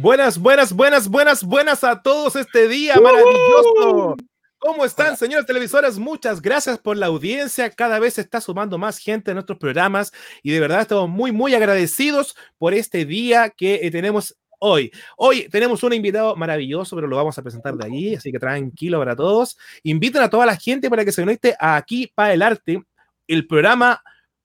Buenas, buenas, buenas, buenas, buenas a todos este día maravilloso. ¿Cómo están, señores televisores? Muchas gracias por la audiencia. Cada vez se está sumando más gente a nuestros programas y de verdad estamos muy, muy agradecidos por este día que eh, tenemos hoy. Hoy tenemos un invitado maravilloso, pero lo vamos a presentar de allí, así que tranquilo para todos. Inviten a toda la gente para que se conecte aquí para el arte, el programa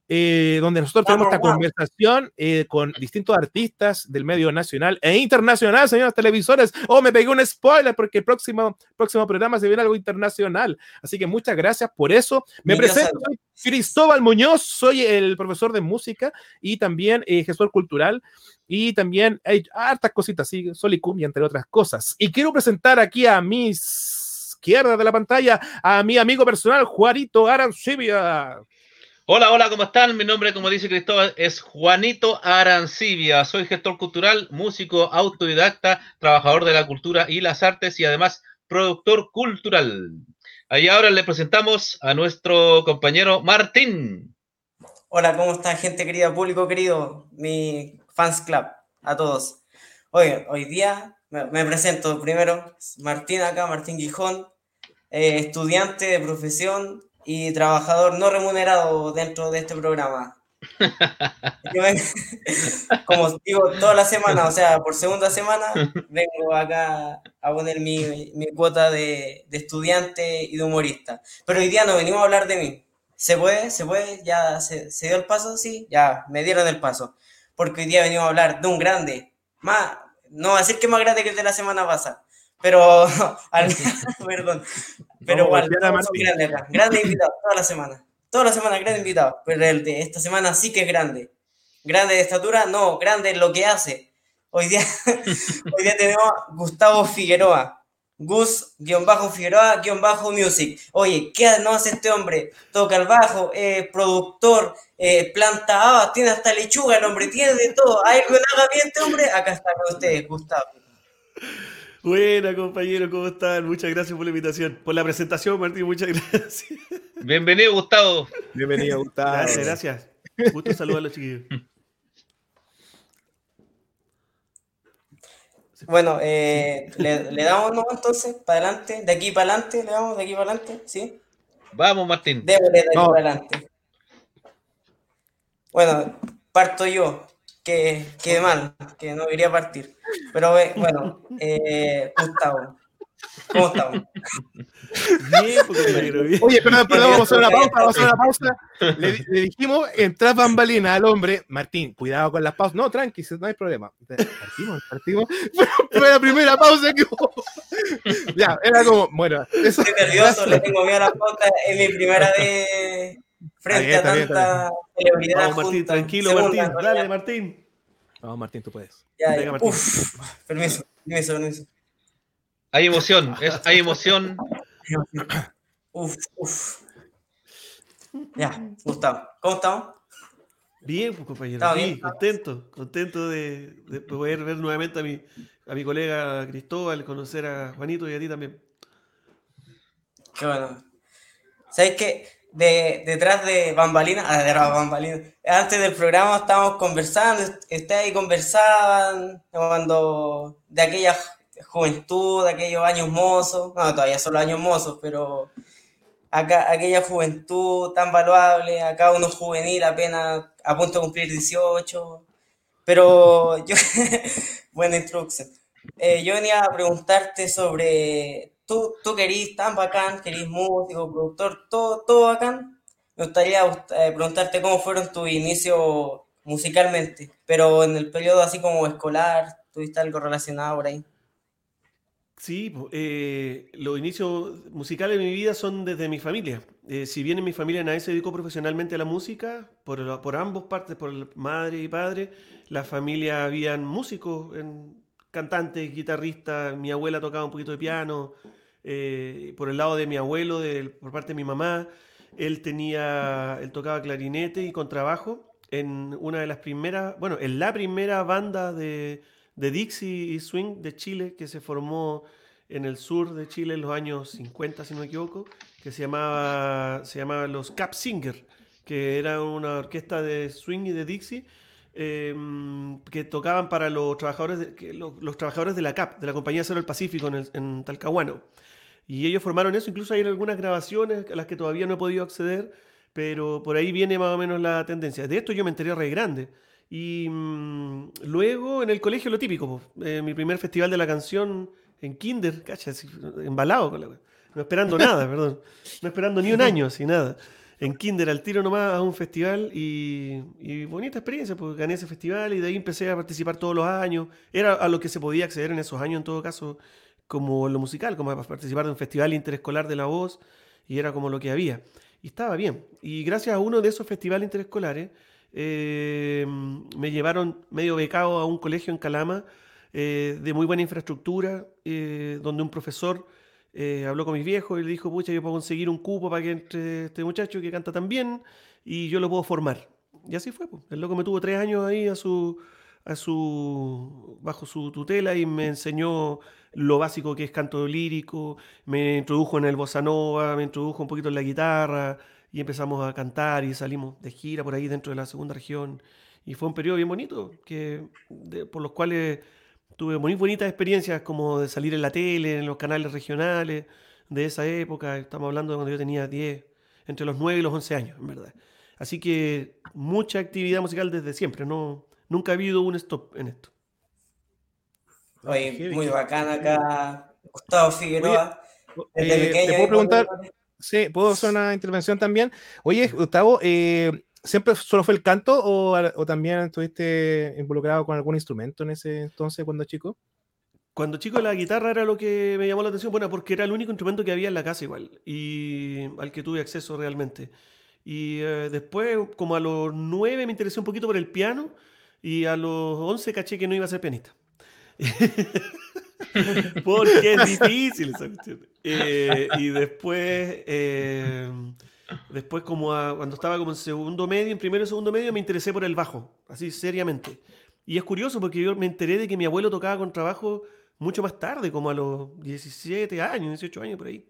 eh, donde nosotros tenemos esta conversación eh, con distintos artistas del medio nacional e internacional, señores televisores. Oh, me pegué un spoiler porque el próximo, próximo programa se viene algo internacional. Así que muchas gracias por eso. Me presento, soy Cristóbal Muñoz, soy el profesor de música y también eh, gestor cultural. Y también hay hartas cositas, sí, sol y cumbia, entre otras cosas. Y quiero presentar aquí a mi izquierda de la pantalla a mi amigo personal, Juanito Arancibia. Hola, hola, ¿cómo están? Mi nombre, como dice Cristóbal, es Juanito Arancibia. Soy gestor cultural, músico autodidacta, trabajador de la cultura y las artes y además productor cultural. Ahí ahora le presentamos a nuestro compañero Martín. Hola, ¿cómo está gente querida, público querido, mi fans club, a todos. Hoy, hoy día me, presento primero, Martín acá, Martín Gijón, eh, estudiante de profesión y trabajador no remunerado dentro de este programa. como digo, toda la semana, o sea, por segunda semana, vengo acá a poner mi, mi cuota de, de, estudiante y de humorista. Pero hoy día no venimos a hablar de mí. ¿Se puede? ¿Se puede? ¿Ya se, se dio el paso? Sí, ya, me dieron el paso. Porque hoy día venimos a hablar de un grande, más, no va a decir que más grande que el de la semana pasada, pero, perdón, pero igual, grande acá. Grande invitado, toda la semana. Toda la semana, grande invitado. Pero el de esta semana sí que es grande. Grande de estatura, no, grande en lo que hace. Hoy día, hoy día tenemos Gustavo Figueroa. Gus-Figueroa-Music. Oye, ¿qué no hace este hombre? Toca el bajo, eh, productor, eh, planta habas, tiene hasta lechuga el hombre, tiene de todo. ¿Hay algo haga bien este hombre? Acá está con ustedes, Gustavo. Buena, compañero, ¿cómo están? Muchas gracias por la invitación, por la presentación, Martín, muchas gracias. Bienvenido, Gustavo. Bienvenido, Gustavo. Gracias, gracias. Gusto saludar a los chiquillos. Bueno, eh, ¿le, ¿le, damos no, entonces para adelante, de aquí para adelante, le damos de aquí para adelante, ¿sí? Vamos, Martín. Démosle de aquí para adelante. Bueno, parto yo que, que mal, que no quería partir. Pero bueno, eh, Gustavo, ¿cómo estamos? Bien, bien. Oye, pero, pero vamos a hacer una pausa, vamos a hacer una pausa. Le, le dijimos, entrar bambalina al hombre, Martín, cuidado con las pausas. No, tranqui, no hay problema. Partimos, partimos. Fue la primera pausa que hubo. Ya, era como, bueno. Eso, Estoy nervioso, le tengo miedo a la pausa. Es mi primera vez frente a tanta celebridad. Vamos, Martín, tranquilo, Martín. Dale, Martín. Vamos, Martín, tú puedes. Ya, ya. Martín. Uf, permiso, permiso, permiso. Hay emoción, es, hay emoción. Uf, uf. Ya, Gustavo, ¿cómo estamos? Bien, pues compañero, sí, contento, contento de, de, poder ver nuevamente a mi, a mi colega Cristóbal, conocer a Juanito y a ti también. Qué bueno. ¿Sabes qué? De, detrás de ah, bambalinas. Antes del programa estábamos conversando, ustedes conversaban cuando de aquella juventud, de aquellos años mozos, no, todavía son los años mozos, pero acá, aquella juventud tan valuable, acá uno juvenil apenas a punto de cumplir 18, pero yo, buena introducción. Eh, yo venía a preguntarte sobre tú, tú querís tan bacán, querís músico, productor, todo, todo bacán. Me gustaría eh, preguntarte cómo fueron tus inicios musicalmente, pero en el periodo así como escolar, ¿tuviste algo relacionado por ahí? Sí, eh, los inicios musicales de mi vida son desde mi familia. Eh, si bien en mi familia nadie se dedicó profesionalmente a la música, por, por ambos partes, por madre y padre, la familia habían músicos en, cantante, guitarrista, mi abuela tocaba un poquito de piano, eh, por el lado de mi abuelo, por parte de mi mamá, él tenía, él tocaba clarinete y contrabajo en una de las primeras, bueno, en la primera banda de, de Dixie y Swing de Chile que se formó en el sur de Chile en los años 50, si no me equivoco, que se llamaba, se llamaba los Cap Singer, que era una orquesta de swing y de Dixie em, que tocaban para los trabajadores, de, los, trabajadores de la CAP, de la Compañía Cero del Pacífico en, en, Talcahuano. Y ellos formaron eso, incluso hay algunas grabaciones a las que todavía no he podido acceder, pero por ahí viene más o menos la tendencia. De esto yo me enteré re grande. Y mm, luego en el colegio lo típico, eh, mi primer festival de la canción en kinder, cacha, embalado con la no esperando nada, perdón, no esperando ni un año, así nada. En kinder al tiro nomás a un festival y, bonita experiencia, porque gané ese festival y de ahí empecé a participar todos los años. Era a lo que se podía acceder en esos años en todo caso, como lo musical, como participar de un festival interescolar de la voz y era como lo que había. Y estaba bien. Y gracias a uno de esos festivales interescolares, eh, me llevaron medio becado a un colegio en Calama eh, de muy buena infraestructura, eh, donde un profesor habló con mis viejos y le dijo, pucha, yo puedo conseguir un cupo para que entre este muchacho que canta tan bien y yo lo puedo formar. Y así fue. Pues. El loco me tuvo tres años ahí a su, a su, bajo su tutela y me enseñó lo básico que es canto lírico, me introdujo en el bossa nova, me introdujo un poquito en la guitarra, y empezamos a cantar y salimos de gira por ahí dentro de la segunda región. Y fue un periodo bien bonito, que, por los cuales tuve muy bonitas experiencias como de salir en la tele, en los canales regionales de esa época. Estamos hablando de cuando yo tenía 10, entre los 9 y los 11 años, en verdad. Así que mucha actividad musical desde siempre, no, nunca ha habido un stop en esto. Oye, muy bacán acá, Gustavo Figueroa. desde eh, ¿Te puedo preguntar? Sí, puedo hacer una intervención también. Oye, Gustavo, eh, ¿siempre solo fue el canto o, también estuviste involucrado con algún instrumento en ese entonces cuando chico? Cuando chico la guitarra era lo que me llamó la atención, bueno, porque era el único instrumento que había en la casa igual y al que tuve acceso realmente. Y eh, después, como a los nueve me interesé un poquito por el piano y a los once caché que no iba a ser pianista. Porque es difícil esa cuestión. Eh, y después, eh, después como cuando estaba como en segundo medio, en primero y segundo medio, me interesé por el bajo, así seriamente. Y es curioso porque yo me enteré de que mi abuelo tocaba con trabajo mucho más tarde, como a los 17 años, 18 años por ahí.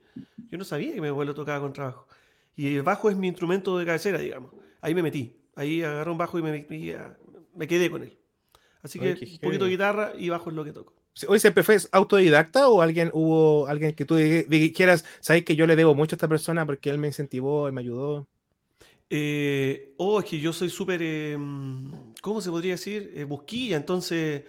Yo no sabía que mi abuelo tocaba con trabajo. Y el bajo es mi instrumento de cabecera, digamos. Ahí me metí. Ahí agarré un bajo y me, me quedé con él. Así que un poquito de guitarra y bajo es lo que toco. ¿Hoy siempre fue autodidacta o alguien hubo alguien que tú dijeras, sabes que yo le debo mucho a esta persona porque él me incentivó me ayudó? Eh, oh, es que yo soy súper, em, ¿cómo se podría decir? Eh, busquilla, entonces,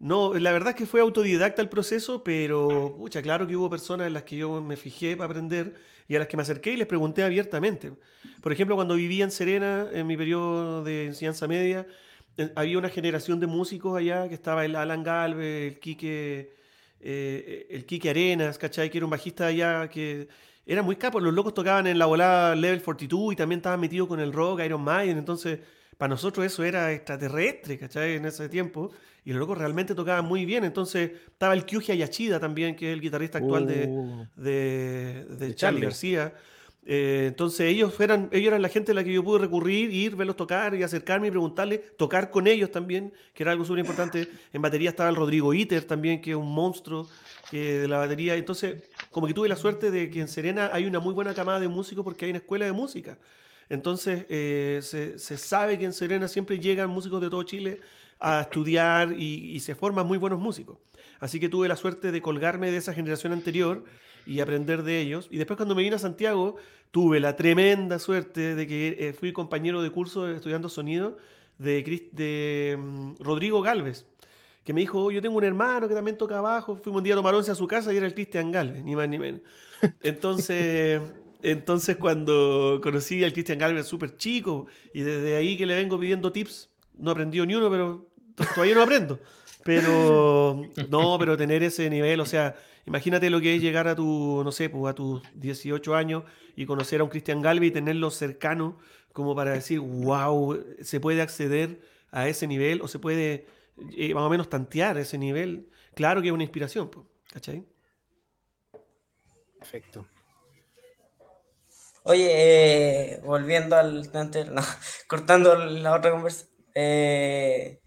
no, la verdad es que fue autodidacta el proceso, pero, pucha, claro que hubo personas en las que yo me fijé para aprender y a las que me acerqué y les pregunté abiertamente. Por ejemplo, cuando vivía en Serena, en mi periodo de enseñanza media, había una generación de músicos allá que estaba el Alan Galvez, el Quique, eh, el Quique Arenas, ¿cachai? Que era un bajista allá que era muy capo. Los locos tocaban en la volada Level 42 y también estaban metidos con el rock, Iron Maiden. Entonces, para nosotros eso era extraterrestre, ¿cachai? En ese tiempo. Y los locos realmente tocaban muy bien. Entonces, estaba el Kyuji Ayachida también, que es el guitarrista actual de, uh. de, de, Charlie García. Eh, entonces ellos eran, ellos eran la gente a la que yo pude recurrir, ir, verlos tocar y acercarme y preguntarle, tocar con ellos también, que era algo súper importante. En batería estaba el Rodrigo Iter también, que es un monstruo de la batería. Entonces, como que tuve la suerte de que en Serena hay una muy buena camada de músicos porque hay una escuela de música. Entonces, eh, se, sabe que en Serena siempre llegan músicos de todo Chile a estudiar y se forman muy buenos músicos. Así que tuve la suerte de colgarme de esa generación anterior y aprender de ellos. Y después cuando me vine a Santiago, tuve la tremenda suerte de que eh, fui compañero de curso estudiando sonido de, de mm, Rodrigo Galvez, que me dijo, yo tengo un hermano que también toca abajo, fuimos un día a tomar once a su casa y era el Cristian Galvez, ni más ni menos. Entonces... Entonces cuando conocí al Cristian Galvez súper chico y desde ahí que le vengo pidiendo tips, no aprendió ni uno, pero todavía no aprendo. Pero no, pero tener ese nivel, o sea, Imagínate lo que es llegar a tu, no sé, pues a tus 18 años y conocer a un Cristian Galvi y tenerlo cercano como para decir, wow, se puede acceder a ese nivel o se puede eh, más o menos tantear ese nivel. Claro que es una inspiración, ¿cachai? Perfecto. Oye, eh, volviendo al cortando la otra conversación, eh,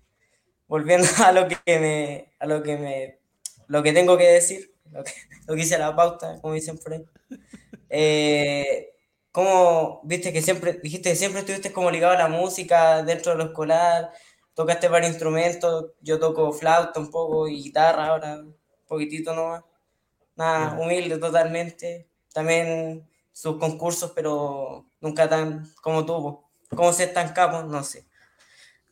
volviendo a lo que me, a lo que me, lo que tengo que decir, lo que, lo hice la pauta, como dicen por ahí. Eh, ¿Cómo viste que siempre, dijiste que siempre estuviste como ligado a la música dentro de lo escolar? tocaste varios instrumentos, yo toco flauta un poco y guitarra ahora, un poquitito nomás. Nada, humilde totalmente. También sus concursos, pero nunca tan como tuvo. ¿Cómo se estancamos? No sé.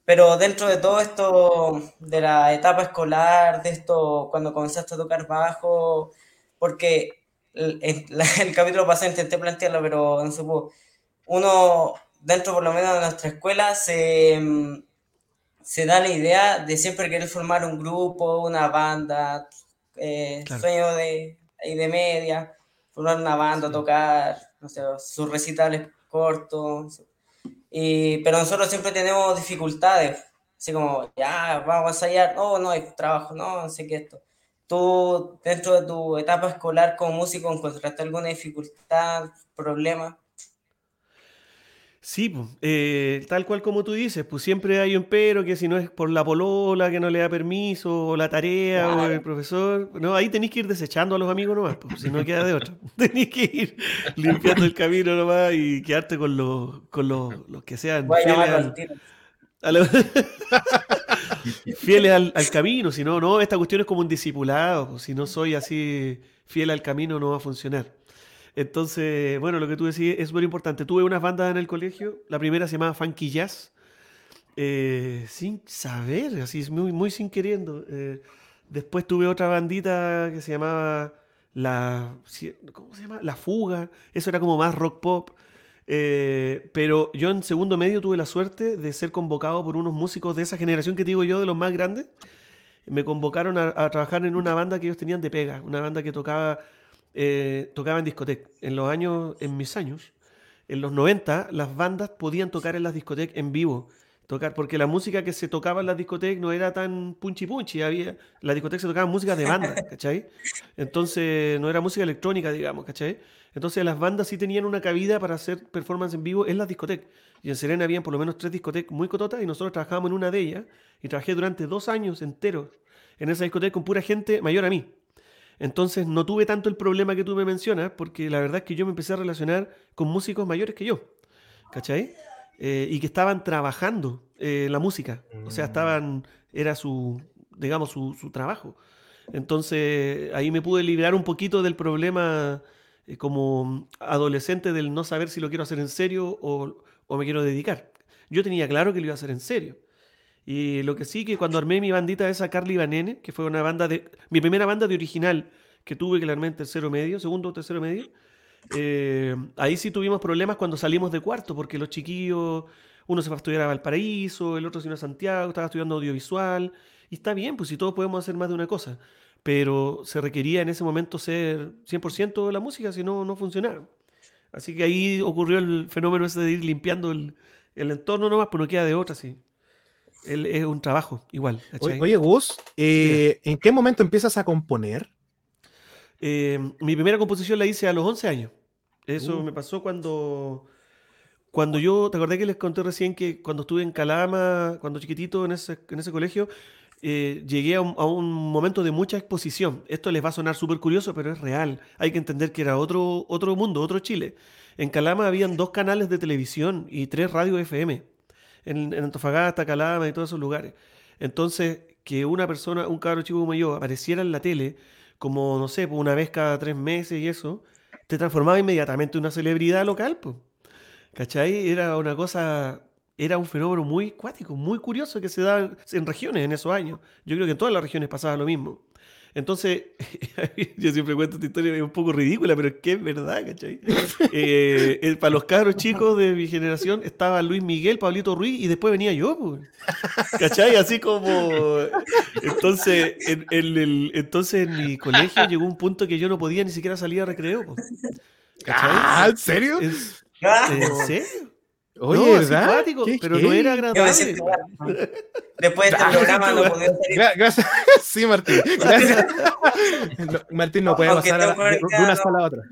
Pero dentro de todo esto, de la etapa escolar, de esto, cuando comenzaste a tocar bajo, porque el, el, capítulo pasado intenté plantearlo, pero no se pudo. Uno, dentro por lo menos de nuestra escuela, se, se da la idea de siempre querer formar un grupo, una banda, eh, sueño de, de media, formar una banda, tocar, no sé, sus recitales cortos. Y, pero nosotros siempre tenemos dificultades, así como, ya, vamos a ensayar, no, no hay trabajo, no, no sé qué esto. ¿Tú, dentro de tu etapa escolar como músico, encontraste alguna dificultad, problema? Sí, eh, tal cual como tú dices, pues siempre hay un pero que si no es por la polola que no le da permiso, o la tarea, o el profesor, no, ahí tenéis que ir desechando a los amigos nomás, pues, si no queda de otra. tenéis que ir limpiando el camino nomás y quedarte con los, con los, que sean fieles, al, al, camino, si no, no, esta cuestión es como un discipulado, pues, si no soy así fiel al camino no va a funcionar. Entonces, bueno, lo que tú decís es muy importante. Tuve unas bandas en el colegio. La primera se llamaba Funky Jazz. Eh, sin saber, así muy, muy sin queriendo. Eh, después tuve otra bandita que se llamaba La. ¿Cómo se llama? La Fuga. Eso era como más rock pop. Eh, pero yo en segundo medio tuve la suerte de ser convocado por unos músicos de esa generación que digo yo, de los más grandes. Me convocaron a, a trabajar en una banda que ellos tenían de pega, una banda que tocaba eh, tocaba en discoteca. En los años, en mis años, en los 90, las bandas podían tocar en las discotecas en vivo. Tocar, porque la música que se tocaba en las discotecas no era tan punchi punchi, había, en las discotecas se tocaba música de banda, ¿cachai? Entonces no era música electrónica, digamos, ¿cachai? Entonces las bandas sí tenían una cabida para hacer performance en vivo en las discotecas. Y en Serena habían por lo menos tres discotecas muy cototas y nosotros trabajábamos en una de ellas y trabajé durante dos años enteros en esa discoteca con pura gente mayor a mí. Entonces no tuve tanto el problema que tú me mencionas, porque la verdad es que yo me empecé a relacionar con músicos mayores que yo, ¿cachai? Eh, y que estaban trabajando eh, la música, o sea, mm. estaban, era su, digamos, su, trabajo. Entonces ahí me pude liberar un poquito del problema eh, como adolescente del no saber si lo quiero hacer en serio o, o me quiero dedicar. Yo tenía claro que lo iba a hacer en serio. Y lo que sí, que cuando armé mi bandita esa Carly Banene, que fue una banda de. Mi primera banda de original que tuve que armé en tercero medio, segundo o tercero medio. Eh, ahí sí tuvimos problemas cuando salimos de cuarto, porque los chiquillos, uno se fue a estudiar a Valparaíso, el otro se iba a Santiago, estaba estudiando audiovisual. Y está bien, pues si todos podemos hacer más de una cosa. Pero se requería en ese momento ser 100% de la música, si no, no funcionaba. Así que ahí ocurrió el fenómeno ese de ir limpiando el, el entorno nomás, pues no queda de otra, sí es un trabajo igual. Oye, Gus, eh, ¿en qué momento empiezas a componer? Eh, mi primera composición la hice a los 11 años. Eso uh. me pasó cuando, cuando yo, te acordé que les conté recién que cuando estuve en Calama, cuando chiquitito en ese, en ese colegio, eh, llegué a un, momento de mucha exposición. Esto les va a sonar súper curioso, pero es real. Hay que entender que era otro, otro mundo, otro Chile. En Calama habían dos canales de televisión y tres radios FM en, Antofagasta, Calama y todos esos lugares. Entonces, que una persona, un cabro chico como yo, apareciera en la tele, como, no sé, una vez cada tres meses y eso, te transformaba inmediatamente en una celebridad local, pues. ¿Cachai? Era una cosa, era un fenómeno muy cuático, muy curioso que se da en regiones en esos años. Yo creo que en todas las regiones pasaba lo mismo. Entonces, yo siempre cuento esta historia un poco ridícula, pero es que es verdad, ¿cachai? Eh, para los cabros chicos de mi generación estaba Luis Miguel, Pablito Ruiz y después venía yo, pues. ¿cachai? Así como... Entonces en, el, entonces en mi colegio llegó un punto que yo no podía ni siquiera salir a recreo. ¿Cachai? ¿Ah, ¿En serio? ¿En serio? Oye, ¿verdad? pero no era agradable. Después de este programa no podía salir. Gracias. Sí, Martín. Gracias. Martín no puede pasar de, una sola a otra.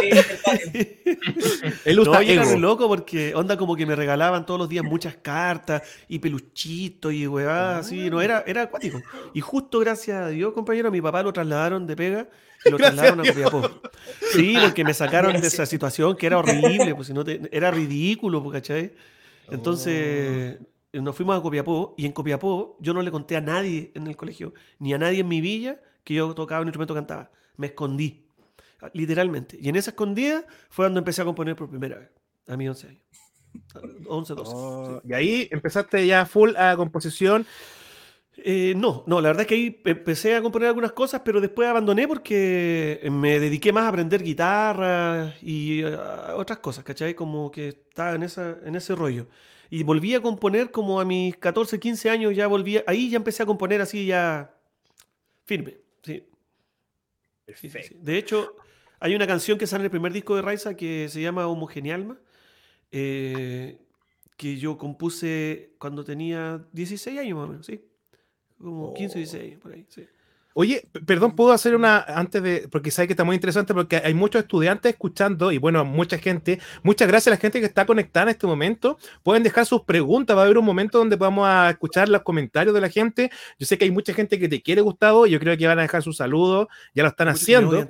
Él no, era loco porque onda como que me regalaban todos los días muchas cartas y peluchitos y huevadas así. No, era, era acuático. Y justo gracias a Dios, compañero, a mi papá lo trasladaron de pega lo trasladaron a Copiapó. Sí, porque me sacaron de esa situación que era horrible, pues si no era ridículo, ¿cachai? Entonces, nos fuimos a Copiapó y en Copiapó yo no le conté a nadie en el colegio, ni a nadie en mi villa que yo tocaba un instrumento cantaba. Me escondí, literalmente. Y en esa escondida fue cuando empecé a componer por primera vez, a mis 11 años. 11, 12. Y ahí empezaste ya full a composición. Eh, no, no, la verdad es que ahí empecé a componer algunas cosas, pero después abandoné porque me dediqué más a aprender guitarra y eh, otras cosas, ¿cachai? Como que estaba en, esa, en ese rollo. Y volví a componer como a mis 14, 15 años, ya volví, ahí ya empecé a componer así ya firme, sí. De hecho, hay una canción que sale en el primer disco de Raiza que se llama Homogenialma, eh, que yo compuse cuando tenía 16 años más o menos, sí. Como 15 o 16, por ahí, sí. Oye, perdón, puedo hacer una antes de, porque sabes que está muy interesante, porque hay muchos estudiantes escuchando y bueno, mucha gente. Muchas gracias a la gente que está conectada en este momento. Pueden dejar sus preguntas, va a haber un momento donde vamos a escuchar los comentarios de la gente. Yo sé que hay mucha gente que te quiere, Gustavo, y yo creo que van a dejar sus saludos, ya lo están haciendo.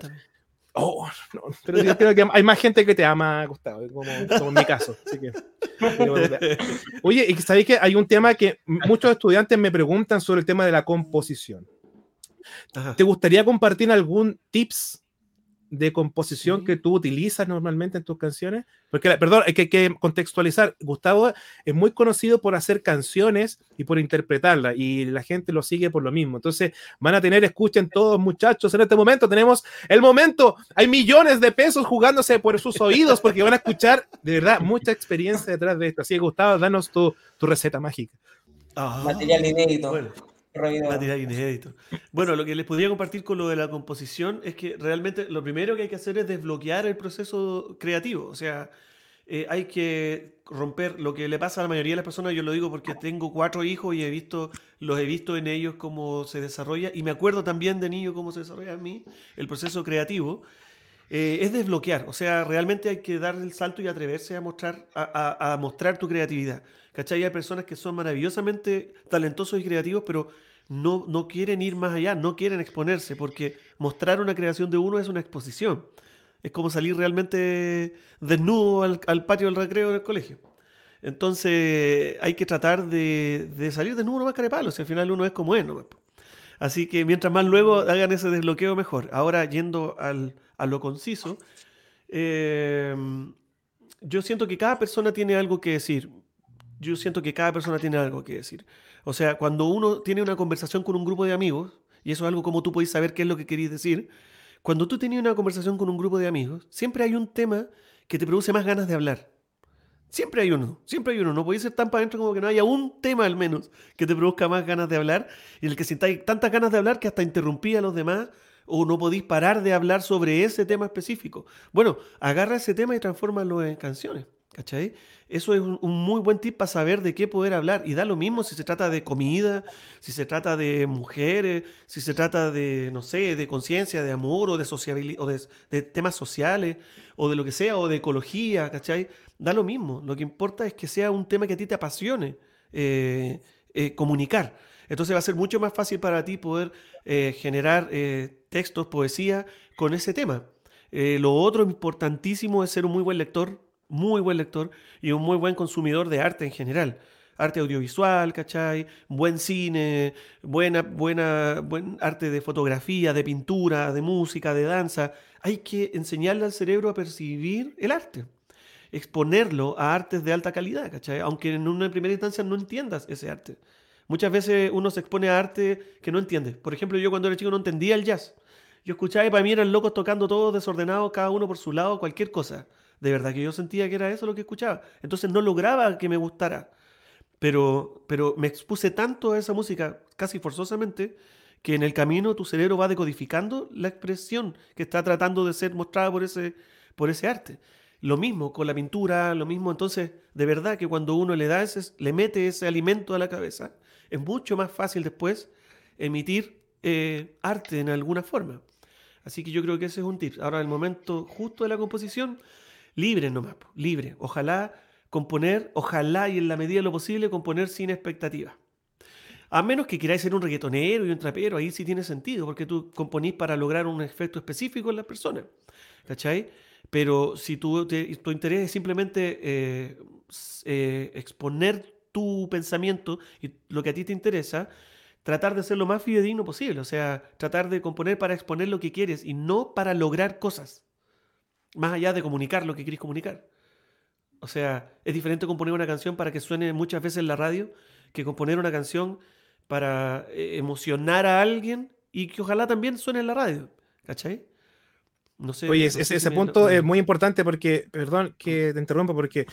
Oh, no, pero yo creo que hay más gente que te ama, Gustavo, como, en mi caso. oye, y sabéis que hay un tema que muchos estudiantes me preguntan sobre el tema de la composición. ¿Te gustaría compartir algún tips de composición que tú utilizas normalmente en tus canciones? Porque, perdón, hay que, contextualizar. Gustavo es muy conocido por hacer canciones y por interpretarlas, y la gente lo sigue por lo mismo. Entonces, van a tener, escuchen todos, muchachos, en este momento tenemos el momento. Hay millones de pesos jugándose por sus oídos porque van a escuchar, de verdad, mucha experiencia detrás de esto. Así que, Gustavo, danos tu, receta mágica. Ah. Material inédito. Bueno, lo que les podría compartir con lo de la composición es que realmente lo primero que hay que hacer es desbloquear el proceso creativo. O sea, eh, hay que romper lo que le pasa a la mayoría de las personas. Yo lo digo porque tengo cuatro hijos y he visto, los he visto en ellos cómo se desarrolla. Y me acuerdo también de niño cómo se desarrolla en mí el proceso creativo. Eh, es desbloquear. O sea, realmente hay que dar el salto y atreverse a mostrar, a, a mostrar tu creatividad. ¿Cachai? Hay personas que son maravillosamente talentosos y creativos, pero no, no quieren ir más allá, no quieren exponerse, porque mostrar una creación de uno es una exposición. Es como salir realmente desnudo al, patio del recreo del colegio. Entonces hay que tratar de, de salir desnudo más carepalo, si al final uno es como es. ¿no? Así que mientras más luego hagan ese desbloqueo, mejor. Ahora, yendo al, a lo conciso, eh, yo siento que cada persona tiene algo que decir. Yo siento que cada persona tiene algo que decir. O sea, cuando uno tiene una conversación con un grupo de amigos, y eso es algo como tú podés saber qué es lo que queréis decir, cuando tú tienes una conversación con un grupo de amigos, siempre hay un tema que te produce más ganas de hablar. Siempre hay uno, siempre hay uno. No podéis ser tan para adentro como que no haya un tema al menos que te produzca más ganas de hablar y el que sintáis tantas ganas de hablar que hasta interrumpí a los demás o no podéis parar de hablar sobre ese tema específico. Bueno, agarra ese tema y transfórmalo en canciones. ¿Cachai? Eso es un, muy buen tip para saber de qué poder hablar. Y da lo mismo si se trata de comida, si se trata de mujeres, si se trata de, no sé, de conciencia, de amor o de o de, temas sociales, o de lo que sea, o de ecología, ¿cachai? Da lo mismo. Lo que importa es que sea un tema que a ti te apasione eh, eh, comunicar. Entonces va a ser mucho más fácil para ti poder eh, generar textos, poesía con ese tema. lo otro importantísimo es ser un muy buen lector muy buen lector y un muy buen consumidor de arte en general. Arte audiovisual, ¿cachai? Buen cine, buena, buena, buen arte de fotografía, de pintura, de música, de danza. Hay que enseñarle al cerebro a percibir el arte, exponerlo a artes de alta calidad, ¿cachai? Aunque en una primera instancia no entiendas ese arte. Muchas veces uno se expone a arte que no entiende. Por ejemplo, yo cuando era chico no entendía el jazz. Yo escuchaba y para mí eran locos tocando todos desordenados, cada uno por su lado, cualquier cosa. De verdad que yo sentía que era eso lo que escuchaba. Entonces no lograba que me gustara. Pero, pero me expuse tanto a esa música, casi forzosamente, que en el camino tu cerebro va decodificando la expresión que está tratando de ser mostrada por ese, por ese arte. Lo mismo con la pintura, lo mismo. Entonces, de verdad que cuando uno le da ese, le mete ese alimento a la cabeza, es mucho más fácil después emitir eh, arte en alguna forma. Así que yo creo que ese es un tip. Ahora, el momento justo de la composición, libre nomás, libre. Ojalá componer, ojalá y en la medida de lo posible componer sin expectativa. A menos que queráis ser un reggaetonero y un trapero, ahí sí tiene sentido, porque tú componís para lograr un efecto específico en la persona. ¿Cachai? Pero si tu, tu interés es simplemente eh, eh, exponer tu pensamiento y lo que a ti te interesa, tratar de ser lo más fidedigno posible, o sea, tratar de componer para exponer lo que quieres y no para lograr cosas, más allá de comunicar lo que quieres comunicar. O sea, es diferente componer una canción para que suene muchas veces en la radio que componer una canción para eh, emocionar a alguien y que ojalá también suene en la radio. ¿Cachai? No sé, Oye, ese, punto es muy importante porque, perdón que te interrumpa, porque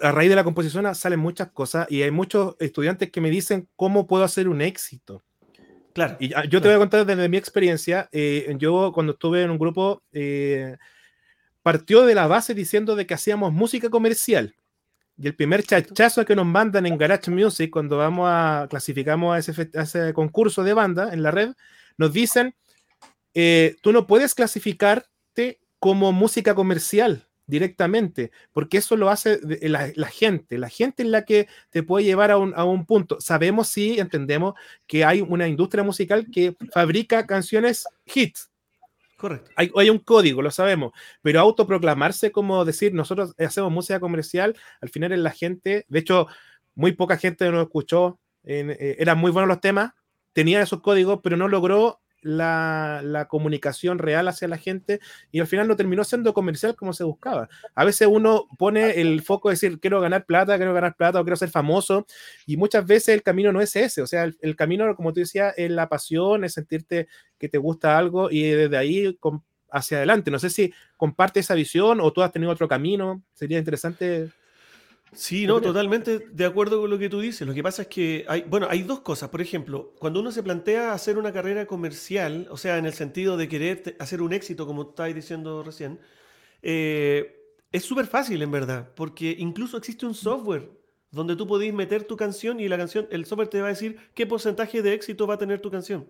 a raíz de la composición salen muchas cosas y hay muchos estudiantes que me dicen cómo puedo hacer un éxito. Claro. Y yo te voy a contar desde mi experiencia. Eh, yo cuando estuve en un grupo, eh, partió de la base diciendo de que hacíamos música comercial. Y el primer chachazo que nos mandan en Garage Music, cuando vamos a clasificamos a ese, a ese concurso de banda en la red, nos dicen, eh, tú no puedes clasificar como música comercial directamente, porque eso lo hace la, gente, la gente es la que te puede llevar a un, punto. Sabemos, sí, entendemos que hay una industria musical que fabrica canciones hits. Correcto. Hay, un código, lo sabemos, pero autoproclamarse como decir nosotros hacemos música comercial, al final es la gente, de hecho, muy poca gente nos escuchó, eh, eran muy buenos los temas, tenía esos códigos, pero no logró la, comunicación real hacia la gente y al final no terminó siendo comercial como se buscaba. A veces uno pone el foco de decir, quiero ganar plata, quiero ganar plata o quiero ser famoso y muchas veces el camino no es ese, o sea, el, camino, como tú decías, es la pasión, es sentirte que te gusta algo y desde ahí hacia adelante. No sé si comparte esa visión o tú has tenido otro camino, sería interesante Sí, no, totalmente de acuerdo con lo que tú dices. Lo que pasa es que hay, bueno, hay dos cosas. Por ejemplo, cuando uno se plantea hacer una carrera comercial, o sea, en el sentido de querer hacer un éxito, como estabas diciendo recién, eh, es súper fácil en verdad, porque incluso existe un software donde tú podés meter tu canción y la canción, el software te va a decir qué porcentaje de éxito va a tener tu canción.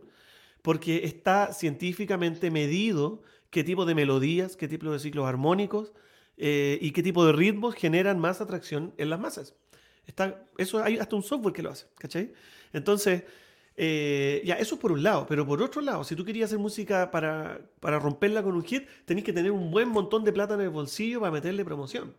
Porque está científicamente medido qué tipo de melodías, qué tipo de ciclos armónicos, eh, y qué tipo de ritmos generan más atracción en las masas. Está, eso hay hasta un software que lo hace, ¿cachai? Entonces, eh, ya, eso es por un lado, pero por otro lado, si tú querías hacer música para, para romperla con un hit, tenés que tener un buen montón de plata en el bolsillo para meterle promoción,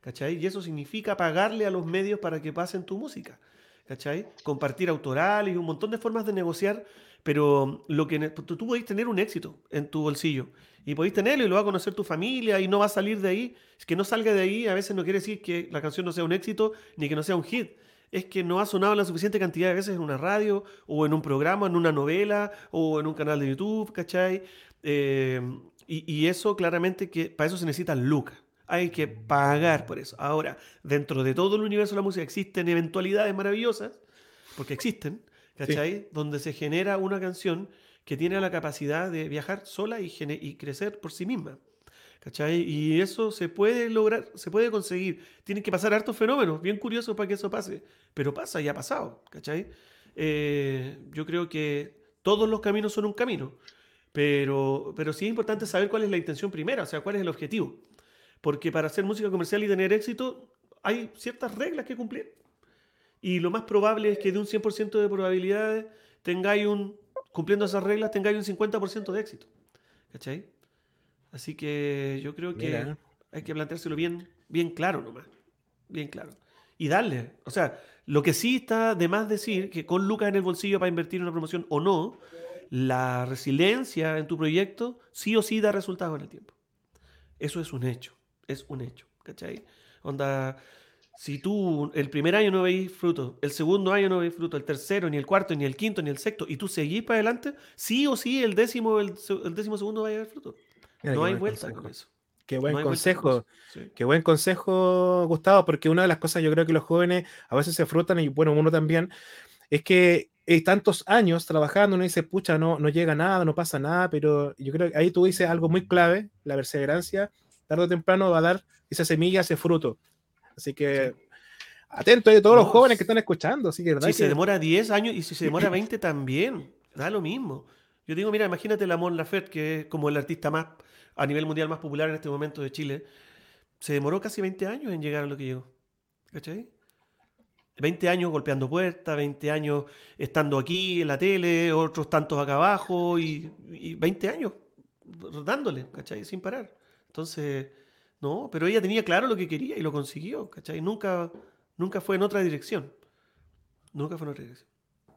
¿cachai? Y eso significa pagarle a los medios para que pasen tu música, ¿cachai? Compartir autorales y un montón de formas de negociar, pero lo que tú, tú tener un éxito en tu bolsillo y podéis tenerlo y lo va a conocer tu familia y no va a salir de ahí. Es que no salga de ahí a veces no quiere decir que la canción no sea un éxito ni que no sea un hit. Es que no ha sonado la suficiente cantidad de veces en una radio o en un programa, en una novela o en un canal de YouTube, ¿cachai? Eh, y, eso claramente que para eso se necesitan lucas. Hay que pagar por eso. Ahora, dentro de todo el universo de la música existen eventualidades maravillosas, porque existen, Donde se genera una canción que tiene la capacidad de viajar sola y, crecer por sí misma. Y eso se puede lograr, se puede conseguir. Tienen que pasar hartos fenómenos, bien curiosos para que eso pase. Pero pasa y ha pasado. Eh, yo creo que todos los caminos son un camino. Pero, pero sí es importante saber cuál es la intención primera, o sea, cuál es el objetivo. Porque para hacer música comercial y tener éxito hay ciertas reglas que cumplir. Y lo más probable es que de un 100% de probabilidades tengáis un cumpliendo esas reglas tengáis un 50% de éxito. ¿Cachai? Así que yo creo que hay que planteárselo bien, bien claro nomás. Bien claro. Y darle. O sea, lo que sí está de más decir, que con lucas en el bolsillo para invertir en una promoción o no, la resiliencia en tu proyecto sí o sí da resultados en el tiempo. Eso es un hecho. Es un hecho. ¿Cachai? Onda si tú el primer año no veis fruto, el segundo año no veis fruto, el tercero, ni el cuarto, ni el quinto, ni el sexto, y tú seguís para adelante, sí o sí el décimo, el, décimo segundo va a llevar fruto. no hay vuelta con eso. Qué buen consejo. Qué buen consejo, Gustavo, porque una de las cosas yo creo que los jóvenes a veces se frutan, y bueno, uno también, es que hay tantos años trabajando, uno dice, pucha, no, no llega nada, no pasa nada, pero yo creo que ahí tú dices algo muy clave, la perseverancia, tarde o temprano va a dar esa semilla, ese fruto. Así que atento a todos los jóvenes que están escuchando. Así que, ¿verdad? Si se demora 10 años y si se demora 20 también, da lo mismo. Yo digo, mira, imagínate la Mon Laferte, que es como el artista más a nivel mundial más popular en este momento de Chile. Se demoró casi 20 años en llegar a lo que llegó. ¿Cachai? 20 años golpeando puertas, 20 años estando aquí en la tele, otros tantos acá abajo y, y 20 años dándole, ¿cachai? Sin parar. Entonces, no, pero ella tenía claro lo que quería y lo consiguió, ¿cachai? Nunca, nunca fue en otra dirección. Nunca fue una regresión.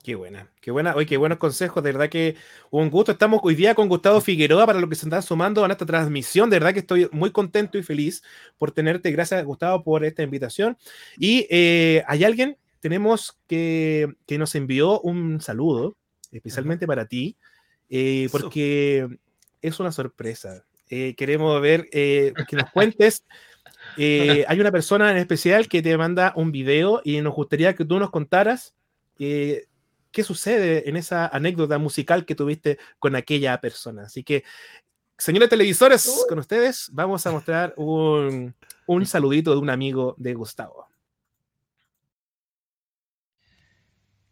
Qué buena, qué buena. Oye, qué buenos consejos. De verdad que un gusto. Estamos hoy día con Gustavo Figueroa para lo que se están sumando a esta transmisión. De verdad que estoy muy contento y feliz por tenerte. Gracias, Gustavo, por esta invitación. Y eh, hay alguien, tenemos que, que nos envió un saludo, especialmente para ti, eh, porque es una sorpresa. Eh, queremos ver que nos cuentes. hay una persona en especial que te manda un video y nos gustaría que tú nos contaras qué sucede en esa anécdota musical que tuviste con aquella persona. Así que, señores televisores, con ustedes vamos a mostrar un, un saludito de un amigo de Gustavo.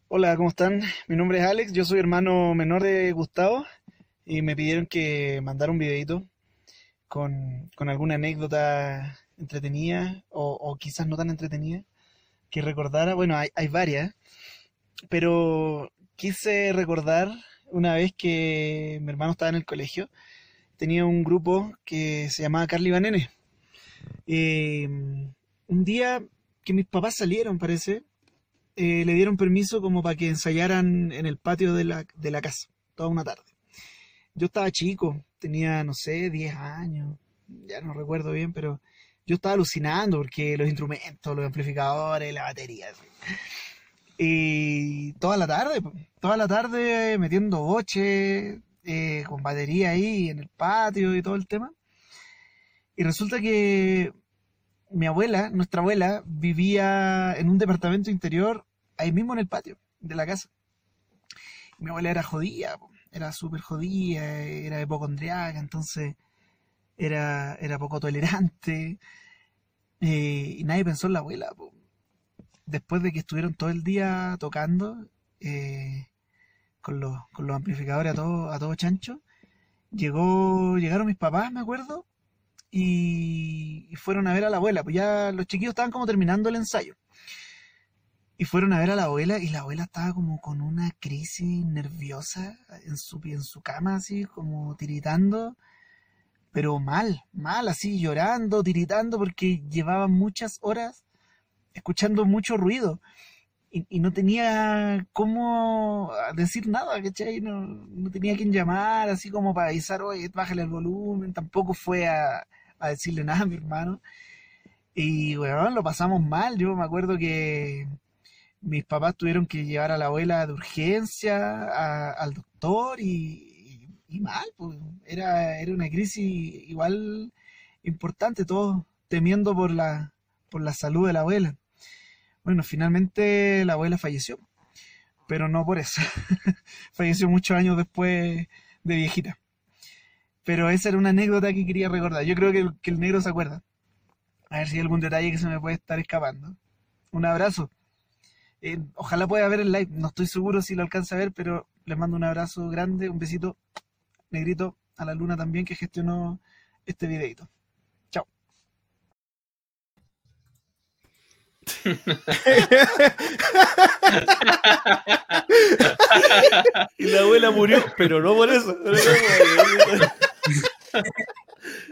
Hola, ¿cómo están? Mi nombre es Alex, yo soy hermano menor de Gustavo y me pidieron que mandara un videito con, alguna anécdota entretenida o, quizás no tan entretenida que recordara. Bueno, hay, hay varias, pero quise recordar una vez que mi hermano estaba en el colegio, tenía un grupo que se llamaba Carly Banene. Eh, un día que mis papás salieron, parece, eh, le dieron permiso como para que ensayaran en el patio de la, de la casa, toda una tarde. Yo estaba chico, tenía, no sé, 10 años, ya no recuerdo bien, pero yo estaba alucinando porque los instrumentos, los amplificadores, la batería. Y toda la tarde, toda la tarde metiendo boche, eh, con batería ahí en el patio y todo el tema. Y resulta que mi abuela, nuestra abuela, vivía en un departamento interior ahí mismo en el patio de la casa. Mi abuela era jodida, era súper jodida, era hipocondriaca, entonces era, era poco tolerante. Eh, y nadie pensó en la abuela después de que estuvieron todo el día tocando eh, con, los, con los amplificadores a todo, a todo chancho, llegó, llegaron mis papás, me acuerdo, y, fueron a ver a la abuela. Pues ya los chiquillos estaban como terminando el ensayo. Y fueron a ver a la abuela y la abuela estaba como con una crisis nerviosa en su, en su cama, así como tiritando, pero mal, mal, así llorando, tiritando, porque llevaba muchas horas escuchando mucho ruido y, no tenía cómo decir nada, ¿cachai? No, no tenía quien llamar, así como para avisar, oye, bájale el volumen, tampoco fue a, decirle nada a mi hermano. Y bueno, lo pasamos mal, yo me acuerdo que mis papás tuvieron que llevar a la abuela de urgencia al doctor y, mal, pues era, era una crisis igual importante, todos temiendo por la, por la salud de la abuela. Bueno, finalmente la abuela falleció, pero no por eso. falleció muchos años después de viejita. Pero esa era una anécdota que quería recordar. Yo creo que que el negro se acuerda. A ver si hay algún detalle que se me puede estar escapando. Un abrazo. Eh, ojalá pueda ver el live. No estoy seguro si lo alcanza a ver, pero les mando un abrazo grande, un besito negrito a la luna también que gestionó este videito. y la abuela murió, pero no por eso.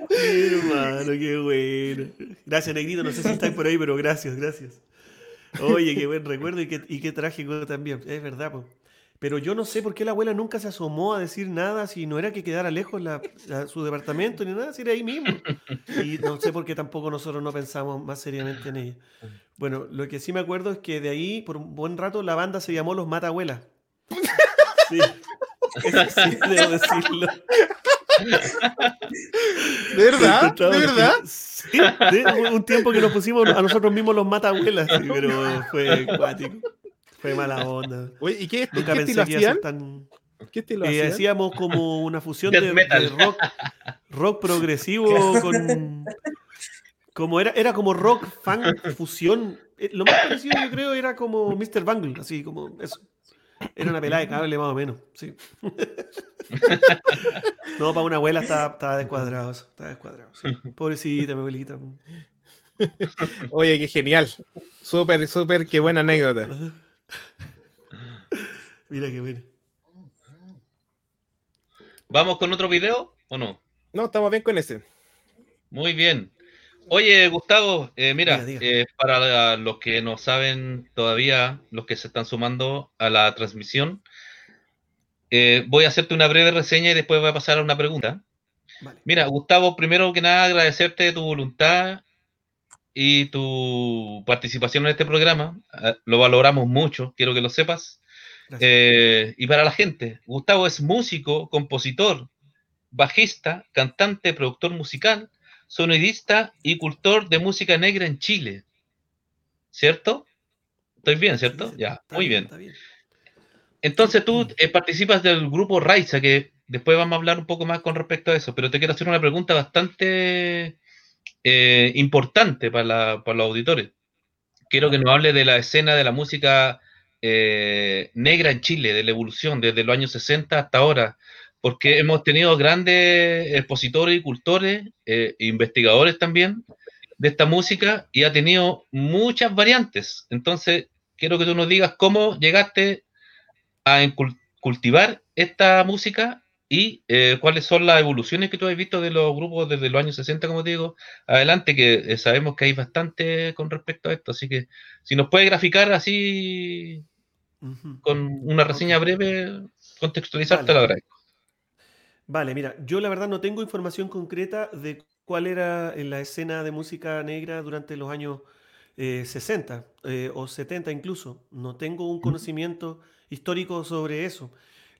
hermano, qué bueno. Gracias, Negrito. No sé si estáis por ahí, pero gracias, gracias. Oye, qué buen recuerdo y qué, y qué trágico también. Es verdad, pues. Pero yo no sé por qué la abuela nunca se asomó a decir nada si no era que quedara lejos su departamento ni nada, si era ahí mismo. Y no sé por qué tampoco nosotros no pensamos más seriamente en ella. Bueno, lo que sí me acuerdo es que de ahí, por un buen rato, la banda se llamó Los Mata Abuelas. Sí. sí, debo decirlo. ¿De verdad? ¿De verdad? Sí, un tiempo que nos pusimos a nosotros mismos los mata abuelas, pero fue acuático. Fue mala onda. ¿y qué, Nunca ¿qué pensé que hacían? Tan... ¿Qué estilo eh, Hacíamos como una fusión de, rock, rock progresivo con... Como era, era como rock, funk, fusión. Eh, lo más parecido yo creo era como Mr. Bangle, así como eso. Era una pelada de cable más o menos, sí. no, para una abuela estaba, estaba descuadrado, estaba descuadrado. Sí. Pobrecita, mi abuelita. Oye, qué genial. Súper, súper, qué buena anécdota. Mira qué bueno. ¿Vamos con otro video o no? No, estamos bien con ese. Muy bien. Oye, Gustavo, eh, mira, Diga, diga. eh, para los que no saben todavía, los que se están sumando a la transmisión, eh, voy a hacerte una breve reseña y después voy a pasar a una pregunta. Vale. Mira, Gustavo, primero que nada agradecerte tu voluntad y tu participación en este programa. Ah, Lo valoramos mucho, quiero que lo sepas. Eh, y para la gente, Gustavo es músico, compositor, bajista, cantante, productor musical, sonidista y cultor de música negra en Chile. ¿Cierto? Estoy bien, ¿cierto? Sí, Ya, muy bien. Entonces tú eh, participas del grupo Raiza, que después vamos a hablar un poco más con respecto a eso, pero te quiero hacer una pregunta bastante eh, importante para, la- para los auditores. Quiero que nos hable de la escena de la música eh, negra en Chile, de la evolución desde los años 60 hasta ahora, porque hemos tenido grandes expositores y cultores, eh, e investigadores también de esta música y ha tenido muchas variantes. Entonces, quiero que tú nos digas cómo llegaste a cultivar esta música y eh, cuáles son las evoluciones que tú has visto de los grupos desde los años 60, como te digo, adelante, que eh, sabemos que hay bastante con respecto a esto. Así que si nos puedes graficar así con una reseña breve, contextualizarte, Vale. la agradezco. Vale, mira, yo la verdad no tengo información concreta de cuál era eh, la escena de música negra durante los años eh, 60 eh, o 70 incluso. No tengo un conocimiento histórico sobre eso.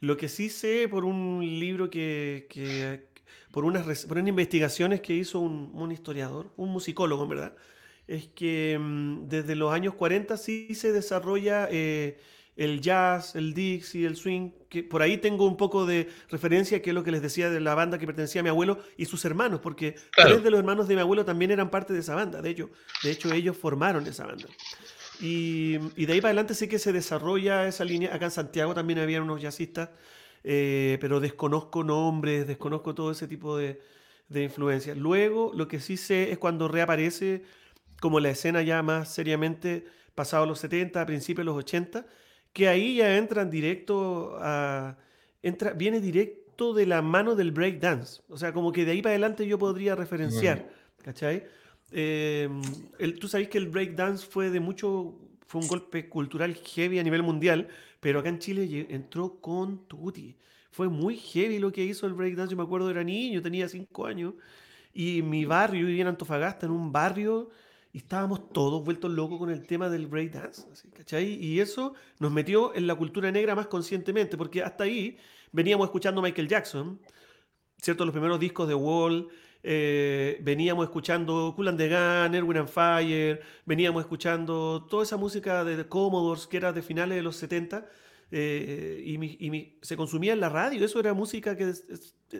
Lo que sí sé por un libro que, que- por, unas, por unas investigaciones que hizo un, un historiador, un musicólogo en verdad, es que mm, desde los años 40 sí se desarrolla eh, el jazz, el Dixie, el swing, que por ahí tengo un poco de referencia, que es lo que les decía de la banda que pertenecía a mi abuelo y sus hermanos, porque Claro. tres de los hermanos de mi abuelo también eran parte de esa banda, de hecho, de hecho ellos formaron esa banda. Y, y de ahí para adelante sí que se desarrolla esa línea. Acá en Santiago también había unos jazzistas, eh, pero desconozco nombres, desconozco todo ese tipo de, de influencias. Luego, lo que sí sé es cuando reaparece como la escena ya más seriamente pasado los 70, a principios de los 80, que ahí ya entran directo a... Entra, viene directo de la mano del breakdance. O sea, como que de ahí para adelante yo podría referenciar, ¿cachai? Eh, el- tú sabes que el breakdance fue de mucho, fue un golpe cultural heavy a nivel mundial, pero acá en Chile entró con Tutti. Fue muy heavy lo que hizo el breakdance. Yo me acuerdo, era niño, tenía cinco años, y mi barrio, vivía en Antofagasta, en un barrio, y estábamos todos vueltos locos con el tema del breakdance, ¿cachai? Y eso nos metió en la cultura negra más conscientemente, porque hasta ahí veníamos escuchando Michael Jackson, ¿cierto? Los primeros discos de Wall, eh, veníamos escuchando Cool and the Gun, Erwin and Fire, veníamos escuchando toda esa música de Commodores que era de finales de los 70 eh, y, se consumía en la radio, eso era música que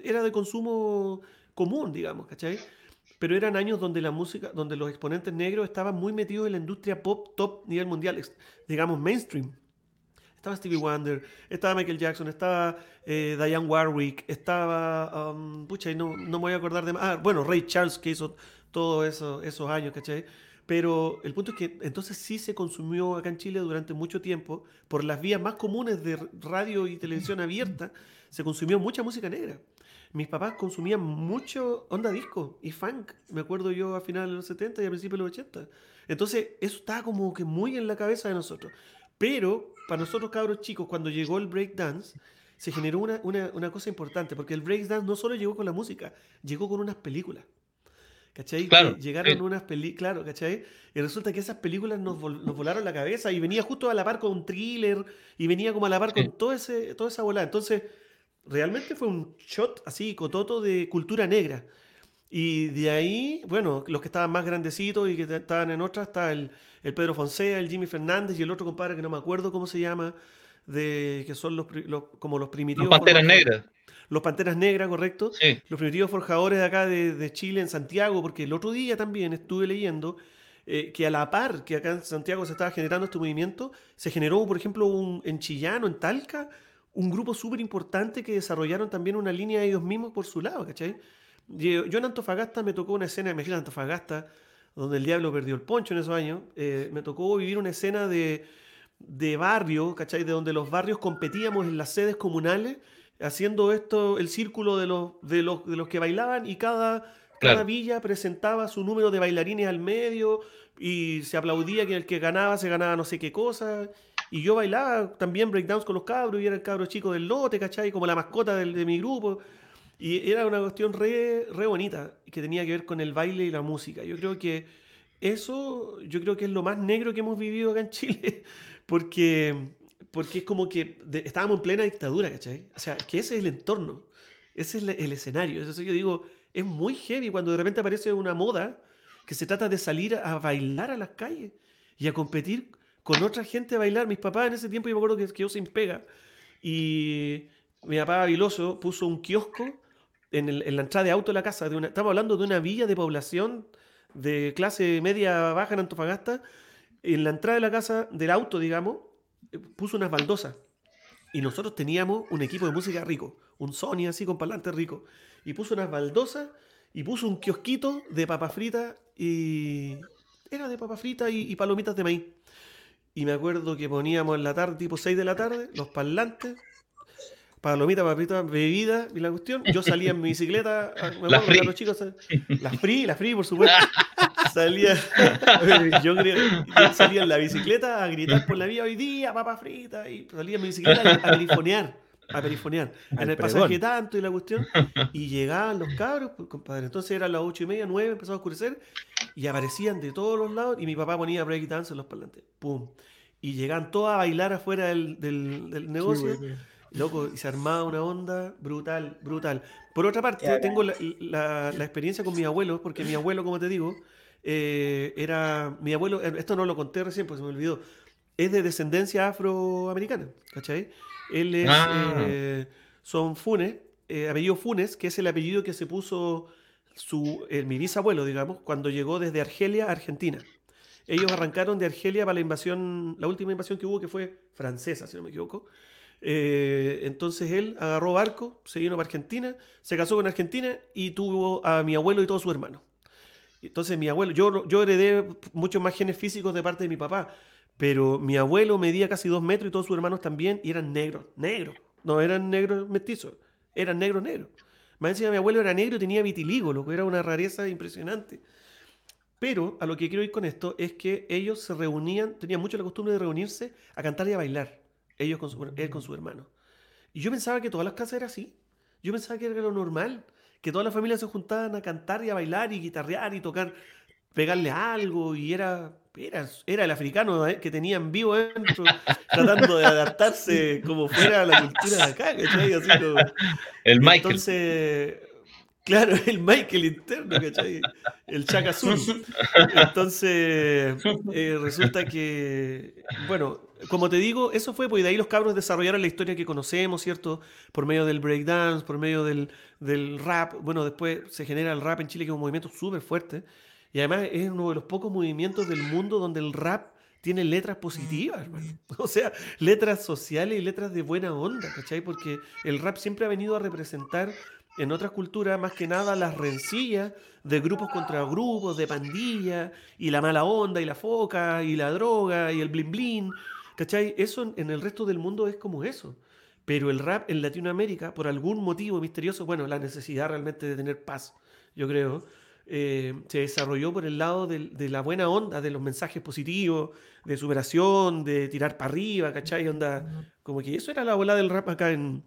era de consumo común, digamos, ¿cachai? Pero eran años donde la música, donde los exponentes negros estaban muy metidos en la industria pop top nivel mundial, digamos mainstream. Estaba Stevie Wonder, estaba Michael Jackson, estaba eh, Diane Warwick, estaba. um, pucha, y no, no me voy a acordar de más. Ah, bueno, Ray Charles que hizo todos eso- esos años, ¿cachai? Pero el punto es que entonces sí se consumió acá en Chile durante mucho tiempo, por las vías más comunes de radio y televisión abierta, se consumió mucha música negra. Mis papás consumían mucho onda disco y funk, me acuerdo yo a finales de los 70 y a principios de los 80. Entonces, eso estaba como que muy en la cabeza de nosotros. Pero para nosotros cabros chicos, cuando llegó el breakdance, se generó una, una- una cosa importante, porque el breakdance no solo llegó con la música, llegó con unas películas. ¿Cachai? Claro, llegaron sí. unas películas, claro, ¿cachai? Y resulta que esas películas nos, vol- nos volaron la cabeza y venía justo a la par con un thriller y venía como a la par Sí. con todo ese, toda esa volada. Entonces, realmente fue un shot así, cototo de cultura negra. Y de ahí, bueno, los que estaban más grandecitos y que estaban en otras, está el, el Pedro Fonseca, el Jimmy Fernández y el otro compadre que no me acuerdo cómo se llama, de, que son los, como los primitivos. Los Panteras. Negras. Los Panteras Negras, correcto. Sí. Los primitivos forjadores de acá de, de Chile, en Santiago, porque el otro día también estuve leyendo eh, que a la par que acá en Santiago se estaba generando este movimiento, se generó, por ejemplo, un, en Chillano, en Talca, un grupo súper importante que desarrollaron también una línea ellos mismos por su lado, ¿cachai? Yo, yo en Antofagasta me tocó una escena, imagínate Antofagasta, donde el diablo perdió el poncho en esos años, eh, me tocó vivir una escena de, de barrio, ¿cachai? De donde los barrios competíamos en las sedes comunales, haciendo esto, el círculo de los, de los, de los que bailaban y cada, villa presentaba su número de bailarines al medio y se aplaudía que el que ganaba se ganaba no sé qué cosa. Y yo bailaba también breakdowns con los cabros y era el cabro chico del lote, ¿cachai? Como la mascota de mi grupo. Y era una cuestión re, re bonita que tenía que ver con el baile y la música. Yo creo que eso, yo creo que es lo más negro que hemos vivido acá en Chile, porque, porque es como que estábamos en plena dictadura, ¿cachai? O sea, que ese es el entorno, ese es el escenario. Eso yo digo, es muy heavy cuando de repente aparece una moda que se trata de salir a bailar a las calles y a competir con otra gente a bailar. Mis papás en ese tiempo, yo me acuerdo que quedó sin pega. Y mi papá puso un kiosco en, el- en la entrada de auto de la casa. De una, estamos hablando de una villa de población de clase media baja en Antofagasta. En la entrada de la casa, del auto, digamos, eh, puso unas baldosas. Y nosotros teníamos un equipo de música rico, un Sony así con parlantes rico. Y puso unas baldosas y puso un kiosquito de papa frita y. Era de papa frita y, y palomitas de maíz. Y me acuerdo que poníamos en la tarde, tipo 6 de la tarde, los parlantes, palomitas, papitas, bebidas y la cuestión. Yo salía en mi bicicleta, me La free. los chicos, sal- la free, la free, por supuesto. Salía, yo, creo- yo salía en la bicicleta a gritar por la vía hoy día, papa frita, y salía en mi bicicleta a, a perifonear, a perifonear, en el pregón. pasaje tanto y la cuestión, y llegaban los cabros, pues, compadre, entonces eran las ocho y media, nueve, empezaba a oscurecer, y aparecían de todos los lados, y mi papá ponía breakdance en los parlantes, pum, y llegaban todos a bailar afuera del, del- del negocio, Loco, y se armaba una onda brutal, brutal. Por otra parte, tengo la, la- la experiencia con mi abuelo, porque mi abuelo, como te digo, eh, era. Mi abuelo, eh, esto no lo conté recién, pues se me olvidó. Es de descendencia afroamericana, ¿cachai? Él es. Ah. eh, son Funes, eh, apellido Funes, que es el apellido que se puso su, eh, mi bisabuelo, digamos, cuando llegó desde Argelia a Argentina. Ellos arrancaron de Argelia para la invasión, la última invasión que hubo, que fue francesa, si no me equivoco. Eh, entonces él agarró barco, se vino para Argentina, se casó con Argentina y tuvo a mi abuelo y todos sus hermanos. Entonces mi abuelo, yo, yo heredé muchos más genes físicos de parte de mi papá, pero mi abuelo medía casi dos metros y todos sus hermanos también y eran negros, negros, no eran negros mestizos, eran negros negros. Más encima mi abuelo era negro y tenía vitiligo, lo que era una rareza impresionante. Pero a lo que quiero ir con esto es que ellos se reunían, tenían mucho la costumbre de reunirse a cantar y a bailar, ellos con él con su hermano. Y yo pensaba que todas las casas era así. Yo pensaba que era lo normal, que todas las familias se juntaban a cantar y a bailar y guitarrear y tocar, pegarle algo y era, era, era el africano eh, que tenían vivo dentro, tratando de adaptarse como fuera a la cultura de acá, ¿cachai? Así como- El Michael. Entonces, claro, el Michael interno, ¿cachai? El Chaka. Entonces, eh, resulta que, bueno, como te digo, eso fue, pues de ahí los cabros desarrollaron la historia que conocemos, ¿cierto? Por medio del breakdance, por medio del, del rap. Bueno, después se genera el rap en Chile, que es un movimiento súper fuerte. Y además es uno de los pocos movimientos del mundo donde el rap tiene letras positivas. O sea, letras sociales y letras de buena onda, ¿cachai? Porque el rap siempre ha venido a representar en otras culturas más que nada las rencillas de grupos contra grupos, de pandillas, y la mala onda, y la foca, y la droga, y el blin blin, ¿cachai? Eso en el resto del mundo es como eso. Pero el rap en Latinoamérica, por algún motivo misterioso, bueno, la necesidad realmente de tener paz, yo creo, eh, se desarrolló por el lado de, la buena onda, de los mensajes positivos, de superación, de tirar para arriba, ¿cachai? Onda, como que eso era la bola del rap acá en,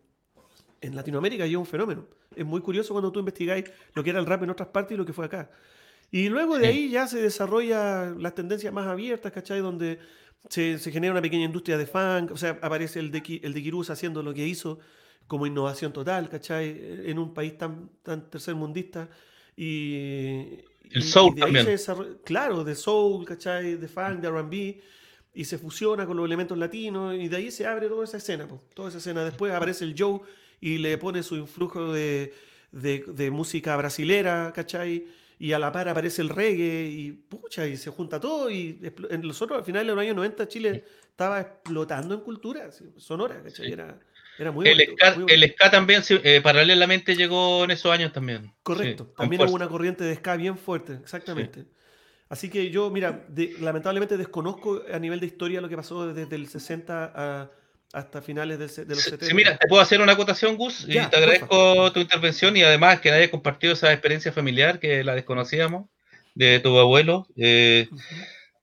en Latinoamérica y es un fenómeno. Es muy curioso cuando tú investigáis lo que era el rap en otras partes y lo que fue acá. Y luego de ahí ya se desarrolla las tendencias más abiertas, ¿cachai? Donde se, se genera una pequeña industria de funk, o sea, aparece el de, el de Kirus haciendo lo que hizo como innovación total, ¿cachai? En un país tan, tan tercermundista. Y, El soul y de ahí también. se desarrolla- claro, de soul, ¿cachai? De funk, de R&B, y se fusiona con los elementos latinos, y de ahí se abre toda esa escena, po, toda esa escena. Después aparece el Joe y le pone su influjo de, de- de música brasilera, ¿cachai? Y a la par aparece el reggae y pucha, y se junta todo. Y en nosotros al final de los años 90 Chile estaba explotando en cultura sonora, ¿cachai? Sí. Era, era muy El bonito, ska, muy bonito. el ska también eh, paralelamente llegó en esos años también. Correcto. Sí, También hubo una corriente de ska bien fuerte, exactamente. Así que yo, mira, de- lamentablemente desconozco a nivel de historia lo que pasó desde el 60 a, hasta finales de, de los Sí, 70. sí, mira, te puedo hacer una acotación, Gus, y Ya, te porfa. agradezco tu intervención y además que hayas compartido esa experiencia familiar que la desconocíamos de tu abuelo. Eh,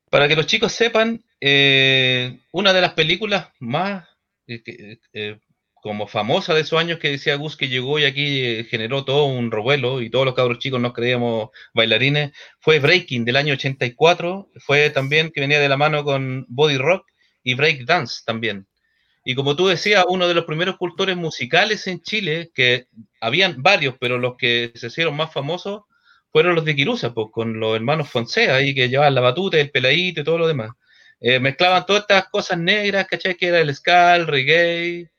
para que los chicos sepan, eh, una de las películas más eh, como famosa de esos años que decía Gus que llegó y aquí eh, generó todo un revuelo y todos los cabros chicos nos creíamos bailarines, fue Breaking del año 84, fue también que venía de la mano con Body Rock y Break Dance también. Y como tú decías, uno de los primeros cultores musicales en Chile, que habían varios, pero los que se hicieron más famosos fueron los de Quirusa, pues, con los hermanos Fonseca, ahí que llevaban la batuta, el peladito y todo lo demás. Eh, mezclaban todas estas cosas negras, ¿cachai? Que era el ska, el reggae,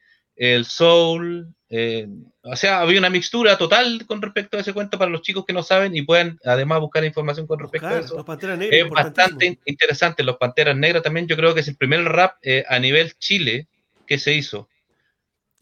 el soul. eh, o sea, había una mixtura total con respecto a ese cuento para los chicos que no saben y pueden además buscar información con respecto a Buscar, eso los Panteras Negras, es bastante interesante. Los Panteras Negras también, yo creo que es el primer rap eh, a nivel Chile que se hizo.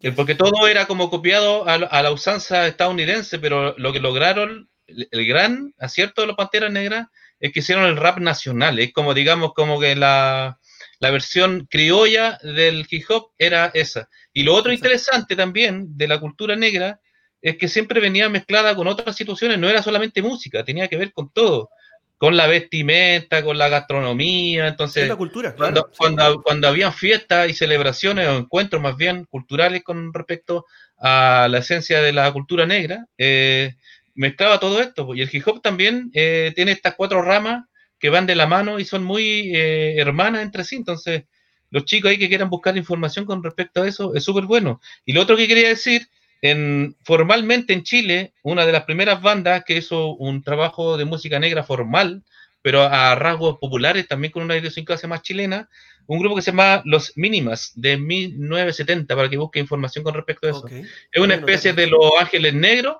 Eh, Porque todo era como copiado a, la- a la usanza estadounidense, pero lo que lograron, el, el gran acierto de los Panteras Negras es que hicieron el rap nacional. Es como, digamos, como que la, la versión criolla del hip hop era esa. Y lo otro Exacto. interesante también de la cultura negra es que siempre venía mezclada con otras situaciones, no era solamente música, tenía que ver con todo, con la vestimenta, con la gastronomía, entonces es la cultura, cuando, sí. cuando, cuando habían fiestas y celebraciones o encuentros más bien culturales con respecto a la esencia de la cultura negra, eh, mezclaba todo esto. pues, Y el hip hop también eh, tiene estas cuatro ramas que van de la mano y son muy eh, hermanas entre sí. Entonces, los chicos ahí que quieran buscar información con respecto a eso es súper bueno. Y lo otro que quería decir, en, formalmente en Chile, una de las primeras bandas que hizo un trabajo de música negra formal, pero a rasgos populares, también con una idiosincrasia más chilena, un grupo que se llama Los Mínimas, de 1970, para que busque información con respecto a eso. Es una especie de Los Ángeles Negros,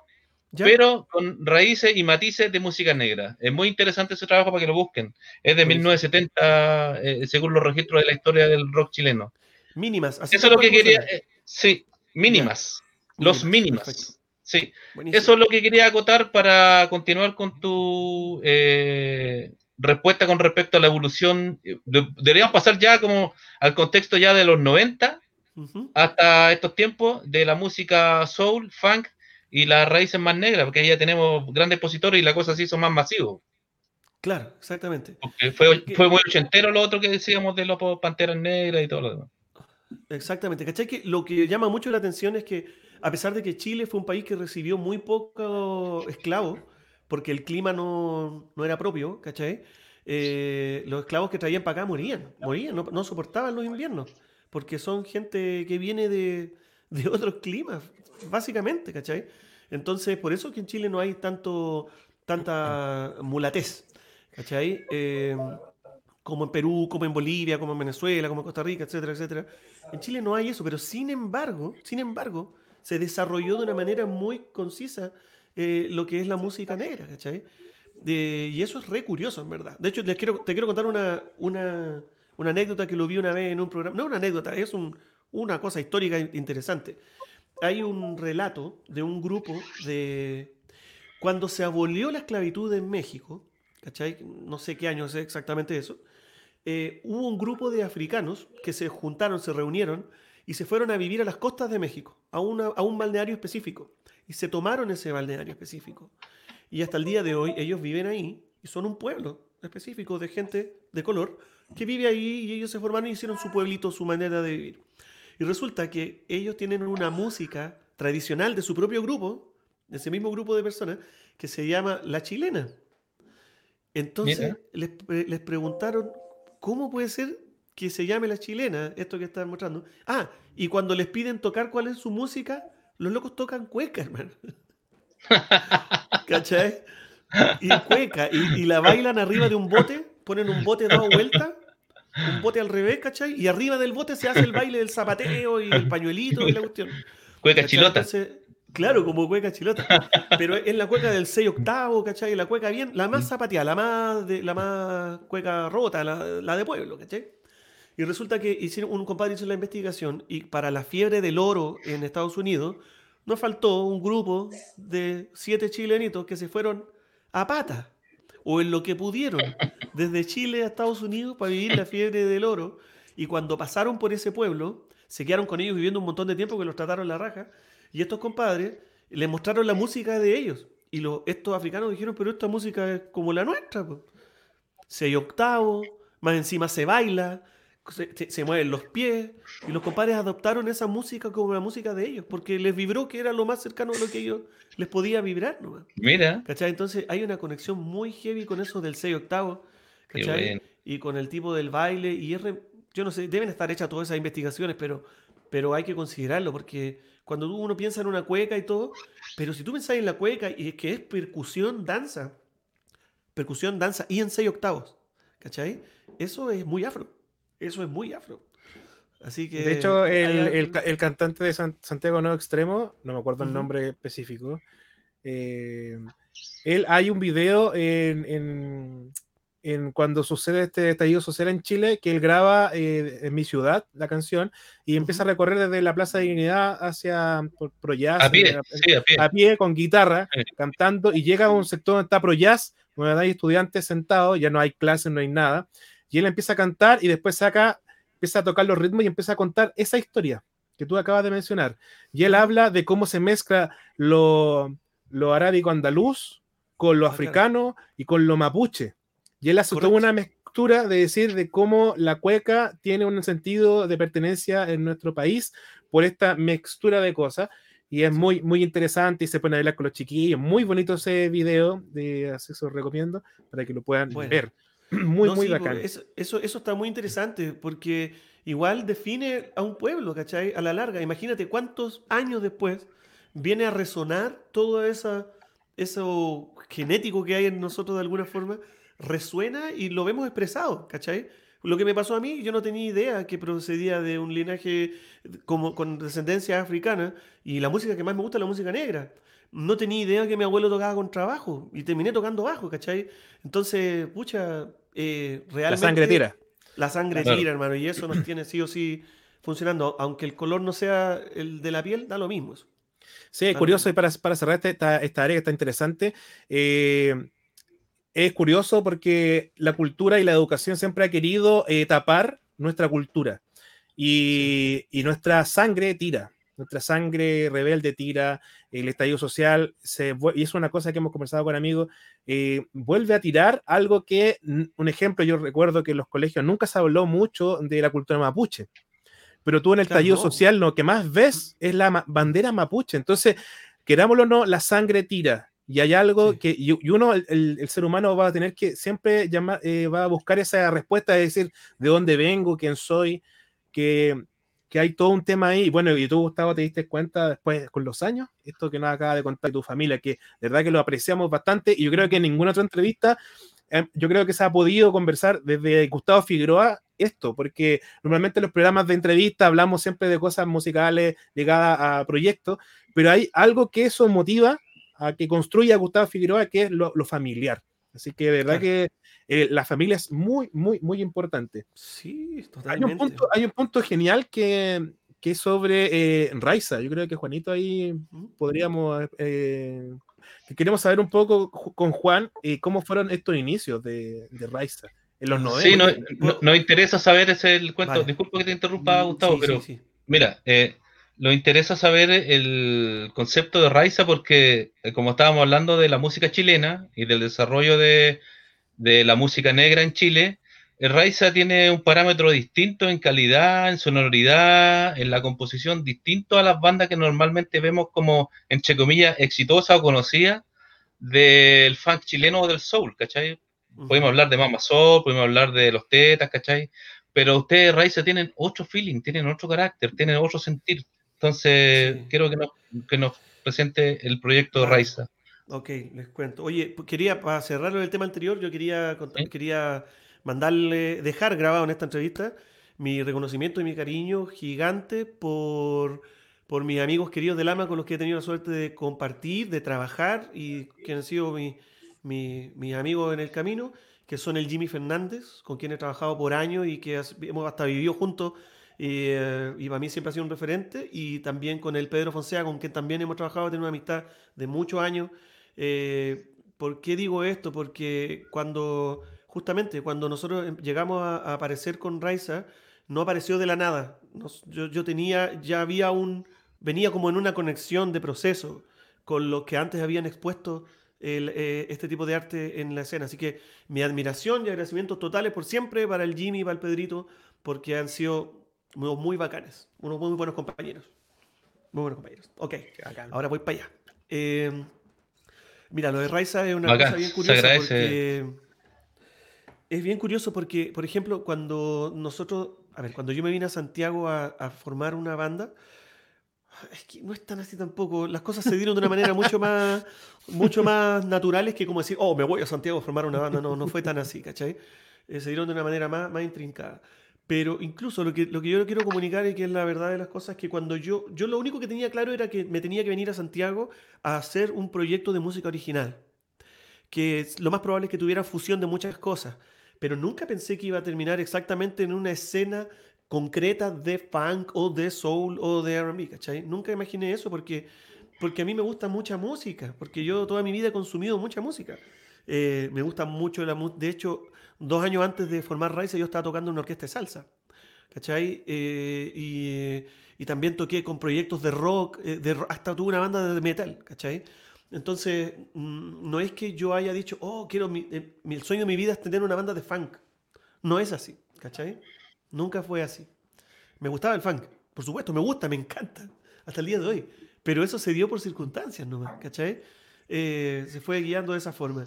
¿Ya? pero con raíces y matices de música negra. Es muy interesante ese trabajo para que lo busquen. Es de Buenísimo. 1970, eh, según los registros de la historia del rock chileno. Mínimas. así Eso es lo que quería. eh, sí, mínimas. Los Mínimas. Sí, Buenísimo. eso es lo que quería acotar para continuar con tu eh, respuesta con respecto a la evolución. De- Deberíamos pasar ya como al contexto ya de los 90 Ujú. hasta estos tiempos de la música soul, funk y las raíces más negras, porque ahí ya tenemos grandes expositores y la cosa se hizo más masivo. Claro, exactamente. Porque fue, Porque- fue muy ochentero lo otro que decíamos de los panteras negras y todo lo demás. Exactamente. ¿Cachai? Que lo que llama mucho la atención es que, a pesar de que Chile fue un país que recibió muy pocos esclavos, porque el clima no, no era propio, ¿cachai? Eh, los esclavos que traían para acá morían, morían, no, no soportaban los inviernos, porque son gente que viene de, de otros climas, básicamente, ¿cachai? Entonces, por eso que en Chile no hay tanto, tanta mulatez, ¿cachai? Eh, como en Perú, como en Bolivia, como en Venezuela, como en Costa Rica, etcétera, etcétera. En Chile no hay eso, pero sin embargo, sin embargo, se desarrolló de una manera muy concisa eh, lo que es la música negra, ¿cachai? De- y eso es re curioso, en verdad. De hecho, les quiero, te quiero contar una, una, una anécdota que lo vi una vez en un programa. No una anécdota, es un- una cosa histórica in- interesante. Hay un relato de un grupo de... Cuando se abolió la esclavitud en México, ¿cachai? No sé qué año es exactamente eso. eh, hubo un grupo de africanos que se juntaron, se reunieron y se fueron a vivir a las costas de México, a, una- a un balneario específico. Y se tomaron ese balneario específico. Y hasta el día de hoy ellos viven ahí y son un pueblo específico de gente de color que vive ahí y ellos se formaron y hicieron su pueblito, su manera de vivir. Y resulta que ellos tienen una música tradicional de su propio grupo, de ese mismo grupo de personas, que se llama La Chilena. Entonces les, pre- les preguntaron, ¿cómo puede ser que se llame La Chilena, esto que están mostrando? Ah, y cuando les piden tocar cuál es su música, los locos tocan cueca, hermano. ¿Cachai? Y cueca, y, y la bailan arriba de un bote, ponen un bote dado vuelta, un bote al revés, ¿cachai? Y arriba del bote se hace el baile del zapateo y el pañuelito y la cuestión. Cueca ¿cachai? chilota. Entonces, claro, como cueca chilota. Pero es la cueca del 6 octavo, ¿cachai? La cueca bien, la más zapateada, la más, de, la más cueca rota, la, la de pueblo, ¿cachai? Y resulta que hicieron, un compadre hizo la investigación y para la fiebre del oro en Estados Unidos nos faltó un grupo de siete chilenitos que se fueron a pata o en lo que pudieron desde Chile a Estados Unidos para vivir la fiebre del oro y cuando pasaron por ese pueblo se quedaron con ellos viviendo un montón de tiempo que los trataron la raja. Y estos compadres les mostraron la música de ellos. Y los, estos africanos dijeron, pero esta música es como la nuestra. Pues. Seis octavos, más encima se baila, se, se, mueven los pies. Y los compadres adoptaron esa música como la música de ellos, porque les vibró que era lo más cercano a lo que ellos les podía vibrar. ¿no? Mira. ¿Cachai? Entonces hay una conexión muy heavy con eso del 6 octavo. ¿Cachai? bueno. Y con el tipo del baile. Y es re- yo no sé, deben estar hechas todas esas investigaciones, pero, pero hay que considerarlo, porque cuando uno piensa en una cueca y todo, pero si tú pensás en la cueca y es que es percusión, danza, percusión, danza y en 6 octavos, ¿cachai? Eso es muy afro. Eso es muy afro. Así que. De hecho, el, el el cantante de San- Santiago Nuevo Extremo, no me acuerdo el nombre específico, eh, él hay un video en, en- en cuando sucede este estallido social en Chile que él graba eh, en mi ciudad la canción y empieza a recorrer desde la Plaza de Dignidad hacia por, Proyaz, A pie, en la- sí, a pie. a pie con guitarra, Sí. cantando, y llega a un sector donde está ProJazz, donde hay estudiantes sentados, ya no hay clases, no hay nada, y él empieza a cantar y después saca, empieza a tocar los ritmos y empieza a contar esa historia que tú acabas de mencionar. Y él habla de cómo se mezcla lo, lo arábico andaluz con lo Ah, africano y con lo mapuche. Y él hace toda una mezcla de decir de cómo la cueca tiene un sentido de pertenencia en nuestro país por esta mixtura de cosas. Y es muy, muy interesante y se pone a bailar con los chiquillos. Muy bonito ese video, de, así se los recomiendo para que lo puedan Bueno. ver. Muy, No, muy sí, bacán. porque Eso, eso, eso está muy interesante porque igual define a un pueblo, ¿cachai? A la larga. Imagínate cuántos años después viene a resonar todo esa, eso genético que hay en nosotros de alguna forma, resuena y lo vemos expresado, ¿cachai? Lo que me pasó a mí, yo no tenía idea que procedía de un linaje como con descendencia africana y la música que más me gusta es la música negra. No tenía idea que mi abuelo tocaba con trabajo y terminé tocando bajo, ¿cachai? Entonces, pucha, eh, La realmente... sangre tira. La sangre Claro. tira, hermano, y eso nos tiene sí o sí funcionando. Aunque el color no sea el de la piel, da lo mismo. eso. Sí, es curioso, y para, para cerrar este- esta, esta área que está interesante, eh, es curioso porque la cultura y la educación siempre ha querido eh, tapar nuestra cultura y, y nuestra sangre tira, nuestra sangre rebelde tira, el estallido social, se, y es una cosa que hemos conversado con amigos, eh, vuelve a tirar algo que, un ejemplo, yo recuerdo que en los colegios nunca se habló mucho de la cultura mapuche pero tú en el Claro, estallido no. social lo que más ves es la bandera mapuche. Entonces, querámoslo o no, la sangre tira. Y hay algo Sí. que, y, y uno, el, el- el ser humano va a tener que siempre llamar, eh, va a buscar esa respuesta de decir de dónde vengo, quién soy, que, que hay todo un tema ahí. Bueno, y tú, Gustavo, te diste cuenta después con los años, esto que nos acaba de contar tu familia, que de verdad que lo apreciamos bastante. Y yo creo que en ninguna otra entrevista, eh, yo creo que se ha podido conversar desde Gustavo Figueroa esto, porque normalmente en los programas de entrevista hablamos siempre de cosas musicales ligadas a proyectos, pero hay algo que eso motiva a que construya Gustavo Figueroa, que es lo, lo familiar. Así que de verdad Claro. que eh, la familia es muy, muy, muy importante. Sí, Hay totalmente. un punto, hay un punto genial que, que es sobre eh, Raiza. Yo creo que Juanito ahí ¿Mm? podríamos... eh, que queremos saber un poco con Juan eh, cómo fueron estos inicios de, de Raiza en los 90. Sí, no- no- nos interesa saber ese el cuento. Vale. Disculpa que te interrumpa, Mm, Gustavo, sí, pero sí, sí. Mira, eh, nos interesa saber el concepto de Raiza porque, eh, como estábamos hablando de la música chilena y del desarrollo de, de la música negra en Chile, el Raiza tiene un parámetro distinto en calidad, en sonoridad, en la composición, distinto a las bandas que normalmente vemos como, entre comillas, exitosas o conocidas del funk chileno o del soul, ¿cachai? Podemos hablar de Mama Soul, podemos hablar de los tetas, ¿cachai? Pero ustedes, Raiza, tienen otro feeling, tienen otro carácter, tienen otro sentir. Entonces, Sí. quiero que nos, que nos presente el proyecto. Raiza. Ok, les cuento. Oye, quería, para cerrar el tema anterior, yo quería, contar- quería mandarle, dejar grabado en esta entrevista mi reconocimiento y mi cariño gigante por, por mis amigos queridos del AMA con los que he tenido la suerte de compartir, de trabajar y que han sido mi- mi- mis amigos en el camino, que son el Jimmy Fernández, con quien he trabajado por años y que hemos hasta vivido juntos y, eh, y para mí siempre ha sido un referente, y también con el Pedro Fonseca, con quien también hemos trabajado, tenemos una amistad de muchos años. Eh, ¿Por qué digo esto? Porque cuando, justamente, cuando nosotros em- llegamos a, a aparecer con Raiza, no apareció de la nada. Nos- yo, yo tenía, ya había un, venía como en una conexión de proceso con lo que antes habían expuesto el, eh, este tipo de arte en la escena. Así que mi admiración y agradecimientos totales por siempre para el Jimmy y para el Pedrito, porque han sido muy, muy bacanes, unos muy buenos compañeros. Muy buenos compañeros. Ok, ahora voy para allá. Eh, mira, lo de Raiza es una Bacán, cosa bien curiosa porque es bien curioso porque, por ejemplo, cuando nosotros, a ver, cuando yo me vine a Santiago a, a formar una banda, es que no es tan así tampoco. Las cosas se dieron de una manera mucho más, mucho más naturales que como decir, oh, me voy a Santiago a formar una banda. No, no fue tan así, ¿cachai? Eh, se dieron de una manera más, más intrincada. Pero incluso lo que, lo que yo quiero comunicar y que es la verdad de las cosas es que cuando yo, yo lo único que tenía claro era que me tenía que venir a Santiago a hacer un proyecto de música original. Que lo más probable es que tuviera fusión de muchas cosas. Pero nunca pensé que iba a terminar exactamente en una escena concreta de funk o de soul o de R&B, ¿cachai? Nunca imaginé eso porque, porque a mí me gusta mucha música, porque yo toda mi vida he consumido mucha música. Eh, me gusta mucho la música. De hecho, dos años antes de formar Raíces yo estaba tocando en una orquesta de salsa, ¿cachai? Eh, y, también toqué con proyectos de rock, eh, de, hasta tuve una banda de metal, ¿cachai? Entonces, mm, no es que yo haya dicho, oh, quiero, eh, mi- el sueño de mi vida es tener una banda de funk. No es así, ¿cachai? Nunca fue así. Me gustaba el funk, por supuesto, me gusta, me encanta, hasta el día de hoy. Pero eso se dio por circunstancias nomás, ¿cachai? Eh, se fue guiando de esa forma.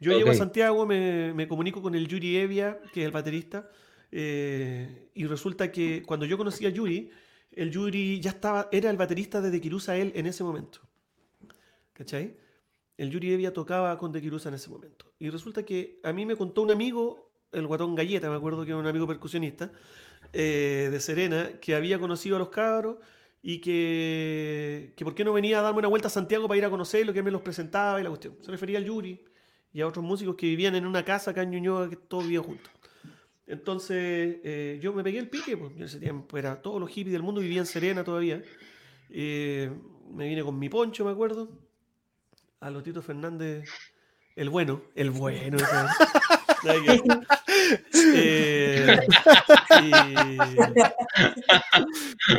Yo llego a. Santiago, me, me comunico con el Yuri Evia, que es el baterista, eh, y resulta que cuando yo conocí a Yuri, el Yuri ya estaba, era el baterista de De Kirusa él en ese momento. ¿Cachai? El Yuri Evia tocaba con De Kirusa en ese momento. Y resulta que a mí me contó un amigo, el guatón Galleta, me acuerdo que era un amigo percusionista, eh, de Serena, que había conocido a los cabros y que, que por qué no venía a darme una vuelta a Santiago para ir a conocerlo, que él me los presentaba y la cuestión. Se refería al Yuri y a otros músicos que vivían en una casa acá en Ñuñoa, que todos vivían juntos. Entonces eh, yo me pegué el pique, pues, yo en ese tiempo era todos los hippies del mundo, vivía en Serena todavía. Eh, me vine con mi poncho, me acuerdo, a los Tito Fernández, el bueno, el bueno. Eh, y-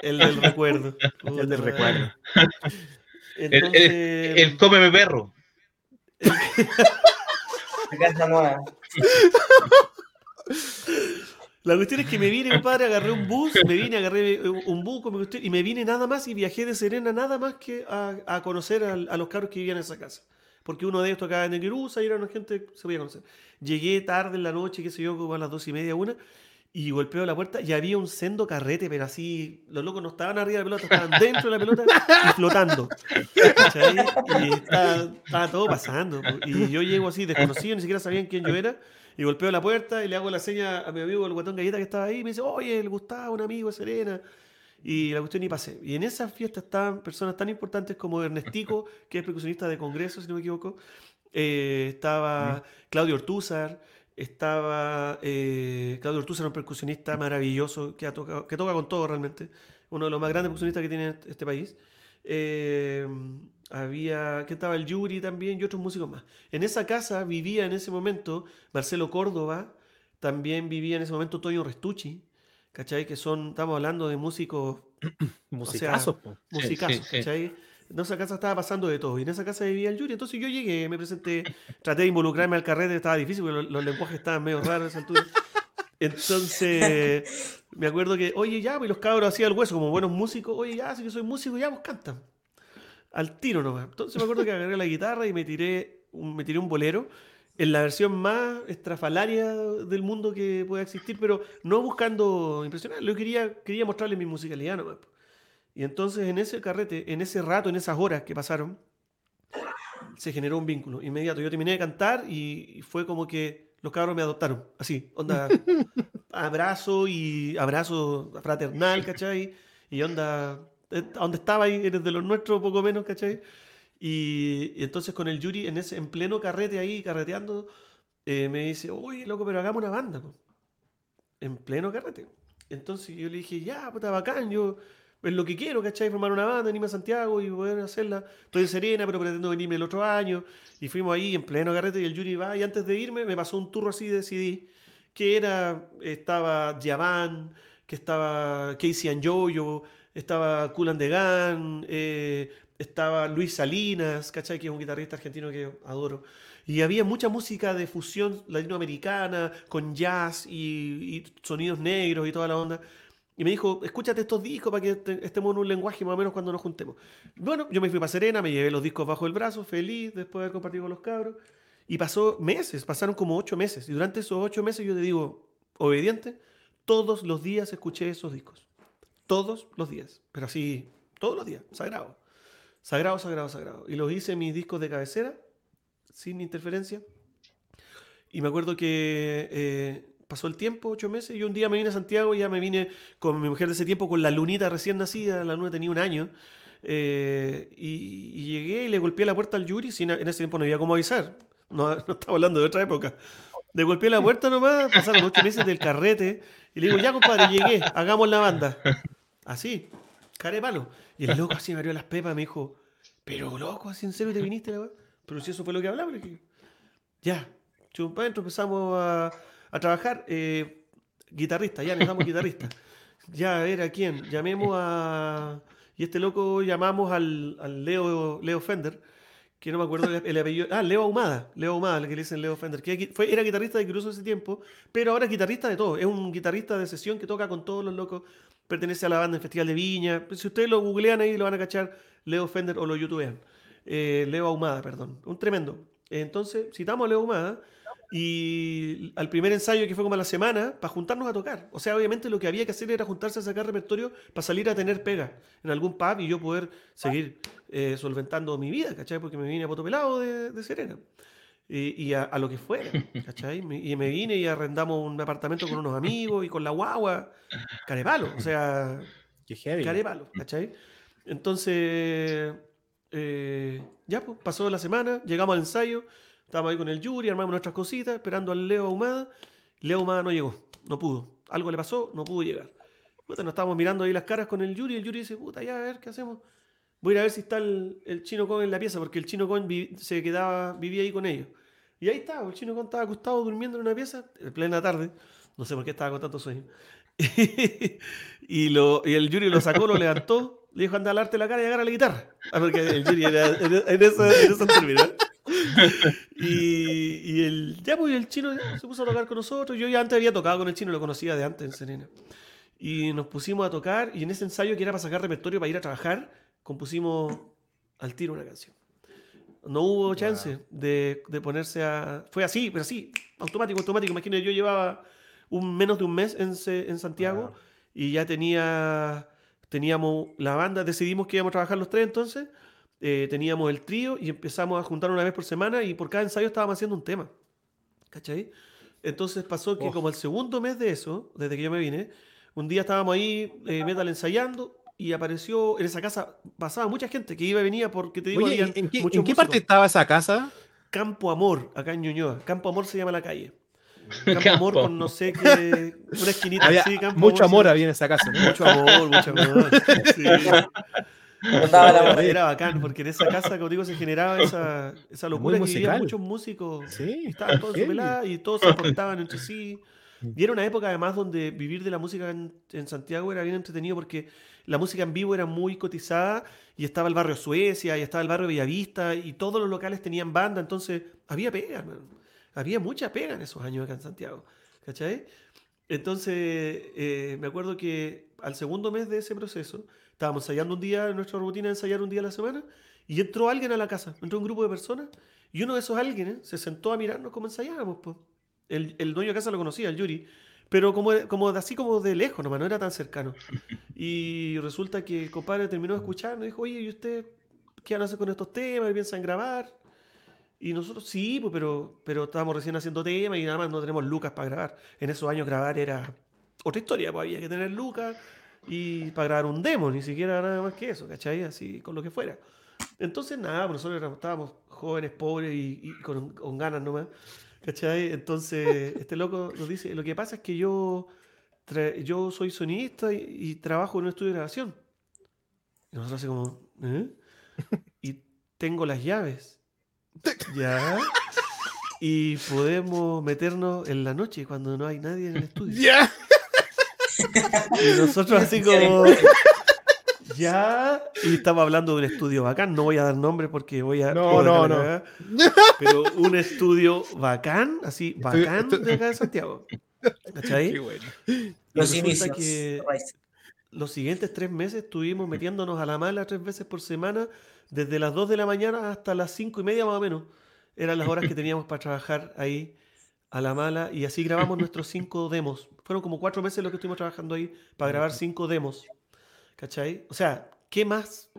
el del recuerdo. El del recuerdo. madre. El, Entonces, el, el cómeme perro. La cuestión es que me vine, compadre, agarré un bus, me vine, agarré un bus y me vine nada más y viajé de Serena nada más que a, a conocer a, los cabros que vivían en esa casa. Porque uno de ellos tocaba en Nequirusa y era una gente se podía conocer. Llegué tarde en la noche, qué sé yo, como a las dos y media, una, y golpeo la puerta y había un sendo carrete, pero así, los locos no estaban arriba de la pelota, estaban dentro de la pelota y flotando. ¿cachai? Y estaba, estaba todo pasando. Y yo llego así, desconocido, ni siquiera sabían quién yo era. Y golpeo la puerta y le hago la seña a mi amigo el guatón galleta que estaba ahí. Y me dice, oye, el Gustavo, un amigo Serena. Y la cuestión y pasé. Y en esa fiesta estaban personas tan importantes como Ernestico, que es percusionista de Congreso, si no me equivoco. Eh, estaba Claudio Ortúzar. Estaba eh, Claudio Ortúzar, un percusionista maravilloso que, ha tocado, que toca con todo realmente. Uno de los más grandes percusionistas que tiene este país. Eh, había, que estaba el Yuri también y otros músicos más. En esa casa vivía en ese momento Marcelo Córdoba, también vivía en ese momento Toño Restucci, ¿cachai? Que son, estamos hablando de músicos, Musicazos, sí, sí. ¿cachai? En esa casa estaba pasando de todo y en esa casa vivía el Yuri. Entonces yo llegué, me presenté, traté de involucrarme al carrete, estaba difícil porque los, lenguajes estaban medio raros a esa altura. Entonces, me acuerdo que, oye, ya, pues los cabros hacían el hueso como buenos músicos, oye, ya, si que soy músico, ya, pues cantan. Al tiro nomás. Entonces me acuerdo que agarré la guitarra y me tiré un, me tiré un bolero en la versión más estrafalaria del mundo que pueda existir, pero no buscando impresionar, yo quería, quería mostrarle mi musicalidad nomás. Y entonces en ese carrete, en ese rato, en esas horas que pasaron, se generó un vínculo inmediato. Yo terminé de cantar y, fue como que los cabros me adoptaron, así, onda, abrazo y abrazo fraternal, ¿cachai? Y onda, eh, donde estaba ahí, eres de los nuestros, poco menos, ¿cachai? Y, y entonces con el Yuri, en, ese, en pleno carrete ahí, carreteando, eh, me dice, oye, loco, pero hagamos una banda, po". en pleno carrete. Entonces yo le dije, ya, puta, bacán, yo es lo que quiero, ¿cachai? Formar una banda, venirme a Santiago y poder hacerla. Estoy en Serena, pero pretendo venirme el otro año. Y fuimos ahí en pleno carrete y el Yuri va. Y antes de irme me pasó un turro así de CD, que era, estaba Yavan, que estaba Casey and Jojo, estaba Cool and the Gun, eh, estaba Luis Salinas, ¿cachai? Que es un guitarrista argentino que adoro. Y había mucha música de fusión latinoamericana, con jazz y sonidos negros y toda la onda. Y me dijo, escúchate estos discos para que este- estemos en un lenguaje más o menos cuando nos juntemos. Bueno, yo me fui para Serena, me llevé los discos bajo el brazo, feliz, después de haber compartido con los cabros. Y pasó meses, pasaron como ocho meses. Y durante esos ocho meses yo te digo, obediente, todos los días escuché esos discos. Todos los días. Pero así, todos los días, sagrado. Sagrado, sagrado, sagrado. Y los hice en mis discos de cabecera, sin interferencia. Y me acuerdo que eh, pasó el tiempo, ocho meses, y un día me vine a Santiago, y ya me vine con mi mujer de ese tiempo, con la lunita recién nacida, la luna tenía un año, eh, y, llegué y le golpeé la puerta al Yuri, sin, en ese tiempo no había cómo avisar, no, no estaba hablando de otra época. Le golpeé la puerta nomás, pasaron ocho meses del carrete, y le digo, ya compadre, llegué, hagamos la banda. Así, care palo. Y el loco así me abrió las pepas, me dijo, pero loco, así en serio te viniste, la weá?". Pero si eso fue lo que dije, ya, chum, pa' adentro, empezamos a, a trabajar. eh, guitarrista, ya necesitamos guitarrista. Ya, a ver, ¿a quién? Llamemos a... Y este loco llamamos al, al Leo, Leo Fender, que no me acuerdo el, el apellido. Ah, Leo Ahumada. Leo Ahumada, el que le dicen Leo Fender. Que fue, era guitarrista de Cruzo ese tiempo, pero ahora es guitarrista de todo. Es un guitarrista de sesión que toca con todos los locos. Pertenece a la banda en Festival de Viña. Pues, Si ustedes lo googlean ahí, lo van a cachar Leo Fender o lo youtubean. Eh, Leo Ahumada, perdón. Un tremendo. Entonces, citamos a Leo Ahumada y al primer ensayo que fue como a la semana, para juntarnos a tocar. O sea, obviamente lo que había que hacer era juntarse a sacar repertorio para salir a tener pega en algún pub y yo poder seguir eh, solventando mi vida, ¿cachai? Porque me vine a Potopelado de, de Serena. Y, y a, a lo que fuera, ¿cachai? Y me vine y arrendamos un apartamento con unos amigos y con la guagua. Carepalo, o sea, Qué heavy. Carepalo, ¿cachai? Entonces, eh, ya pues, pasó la semana, llegamos al ensayo, estábamos ahí con el Yuri, armamos nuestras cositas, esperando al Leo Ahumada. Leo Ahumada no llegó, no pudo. Algo le pasó, no pudo llegar. Puta, nos estábamos mirando ahí las caras con el Yuri, y el Yuri dice, puta, ya, a ver, ¿qué hacemos? Voy a ir a ver si está el, chino con en la pieza, porque el chino con se quedaba, vivía ahí con ellos. Y ahí estaba, el chino con estaba acostado durmiendo en una pieza, en plena tarde. No sé por qué estaba con tanto sueño. y, lo, y el Yuri lo sacó, lo levantó, le dijo, anda a lavarte la cara y agarra la guitarra. Ah, porque el Yuri era en, esa, en esos términos. Y, y el, ya pues, el chino se puso a tocar con nosotros. Yo ya antes había tocado con el chino, lo conocía de antes en Serena. Y nos pusimos a tocar y en ese ensayo que era para sacar repertorio para ir a trabajar, compusimos al tiro una canción. No hubo chance de, de ponerse a... Fue así, pero así, automático, automático. Imagínate, yo llevaba un, menos de un mes en, en Santiago y ya tenía, teníamos la banda, decidimos que íbamos a trabajar los tres entonces, eh, teníamos el trío y empezamos a juntar una vez por semana y por cada ensayo estábamos haciendo un tema. ¿Cachai? Entonces pasó que Uf. como el segundo mes de eso, desde que yo me vine, un día estábamos ahí, eh, metal ensayando, y apareció en esa casa, pasaba mucha gente que iba y venía porque te digo, Oye, ¿en, qué, en qué parte estaba esa casa? Campo Amor, acá en Ñuñoa. Campo Amor se llama la calle. Campo, Campo Amor con no sé qué, una esquinita Había así, Campo mucho amor se- había en esa casa. ¿no? Mucho amor, mucho amor. Sí. Era, era bacán, porque en esa casa, como digo, se generaba esa, esa locura que vivían muchos músicos Sí, y estaban todos en su heavy. pelada y todos se aportaban entre sí. Y era una época además donde vivir de la música en, en Santiago era bien entretenido porque la música en vivo era muy cotizada y estaba el barrio Suecia y estaba el barrio Bellavista y todos los locales tenían banda, entonces había pega, man. Había mucha pega en esos años acá en Santiago, ¿cachai? Entonces eh, me acuerdo que al segundo mes de ese proceso estábamos ensayando un día, nuestra rutina de ensayar un día a la semana y entró alguien a la casa, entró un grupo de personas y uno de esos alguien se sentó a mirarnos cómo ensayábamos, pues. El, el dueño de casa lo conocía, el Yuri, pero como, como así como de lejos, nomás, no era tan cercano. Y resulta que el compadre terminó de escuchar, nos dijo, oye, ¿y usted qué van a hacer con estos temas? ¿Piensan grabar? Y nosotros, sí, pues, pero, pero estábamos recién haciendo temas y nada más no tenemos lucas para grabar. En esos años grabar era otra historia, pues había que tener lucas y para grabar un demo, ni siquiera nada más que eso, ¿cachai? Así, con lo que fuera. Entonces, nada, pues nosotros estábamos jóvenes, pobres y, y con, con ganas nomás. ¿Cachai? Entonces, este loco nos dice, lo que pasa es que yo, yo soy sonista y, y trabajo en un estudio de grabación. Y nosotros así como, ¿eh? Y tengo las llaves. ¿Ya? Y podemos meternos en la noche cuando no hay nadie en el estudio. Ya. Y nosotros así como... Ya, y estamos hablando de un estudio bacán, no voy a dar nombre porque voy a... No, no, no. Pero un estudio bacán, así, bacán estoy- de acá de Santiago. ¿Cachai? Qué bueno. Los inicios. que. Los siguientes tres meses estuvimos metiéndonos a la mala tres veces por semana, desde las 2 de la mañana hasta las cinco y media más o menos. Eran las horas que teníamos para trabajar ahí a la mala y así grabamos nuestros cinco demos. Fueron como cuatro meses lo que estuvimos trabajando ahí para grabar cinco demos. ¿Cachai? O sea, ¿qué más,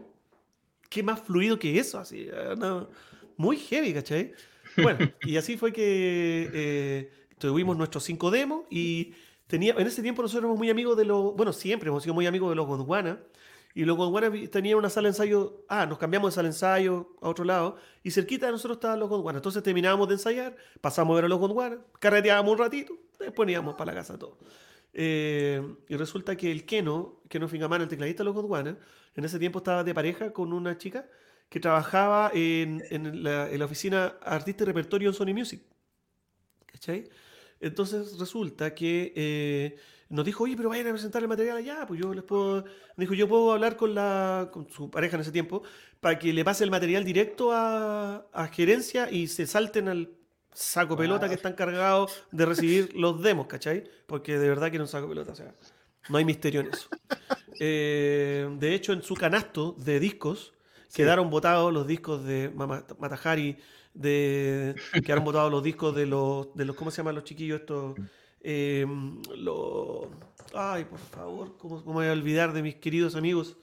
qué más fluido que eso? Así, eh, no, muy heavy, ¿cachai? Bueno, y así fue que eh, tuvimos nuestros cinco demos y tenía, en ese tiempo nosotros éramos muy amigos de los, bueno, siempre hemos sido muy amigos de los Gondwana. Y los Gondwana tenían una sala de ensayo, ah, nos cambiamos de sala de ensayo a otro lado, y cerquita de nosotros estaban los Gondwana. Entonces terminábamos de ensayar, pasamos a ver a los Gondwana, carreteábamos un ratito, después íbamos para la casa todos. Eh, y resulta que el Keno, Keno Fingamán, el tecladista de los Gondwana, en ese tiempo estaba de pareja con una chica que trabajaba en, en la, en la oficina Artista y Repertorio en Sony Music. ¿Cachai? Entonces resulta que eh, nos dijo, oye, pero vayan a presentar el material allá, pues yo les puedo... Me dijo, yo puedo hablar con, la, con su pareja en ese tiempo para que le pase el material directo a, a gerencia y se salten al saco pelota que están cargados de recibir los demos, ¿cachai? Porque de verdad que un saco pelota, o sea, no hay misterio en eso. Eh, de hecho, en su canasto de discos quedaron botados los discos de Mama- Matajari, de, quedaron botados los discos de los, de los, ¿cómo se llaman los chiquillos estos? Eh, los, ay, por favor, ¿cómo, cómo voy a olvidar de mis queridos amigos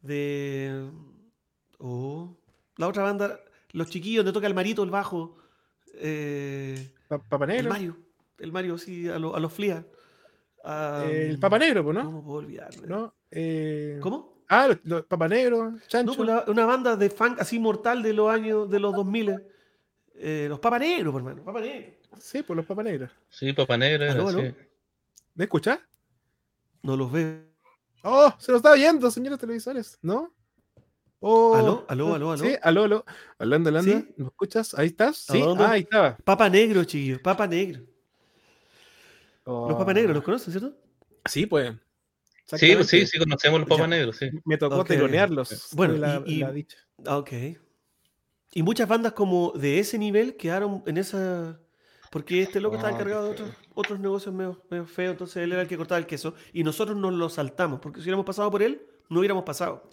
de... Oh, la otra banda, los chiquillos donde toca el marito, el bajo. eh, el. Mario. El Mario, sí, a, lo- a los Flia. El Papa Negro, ¿no? ¿Cómo puedo olvidarme? ¿No? Eh, ¿Cómo? Ah, los, los Papa Negro, Chancho. No, una banda de funk así mortal de los años de los 2000. Eh, los Papa Negro, por hermano. Papa Negro. Sí, pues los Papa Negros. Sí, Papá Negro era, Aló, aló. sí. ¿Me escuchás? No los veo. Oh, se lo estaba viendo, señores televisores, ¿no? Oh, Aló, aló, aló, aló. Sí, aló, aló. Hablando, hablando. ¿Sí? ¿Me escuchas? Ahí estás. ¿A Sí, ah, ahí estaba. Papa Negro, chiquillos. Papa Negro. Los Papa Oh. Negros, ¿los conoces, cierto? Sí, pues. Sí, Exactamente. sí, sí, conocemos los Ya. Papá Negros, sí. Me tocó Ok. telonearlos. Bueno, la, y- y- la dicha. Ah, Ok. Y muchas bandas como de ese nivel quedaron en esa... Porque este loco estaba Ah, encargado de otros, otros negocios medio, medio feos, entonces él era el que cortaba el queso. Y nosotros nos lo saltamos, porque si hubiéramos pasado por él, no hubiéramos pasado.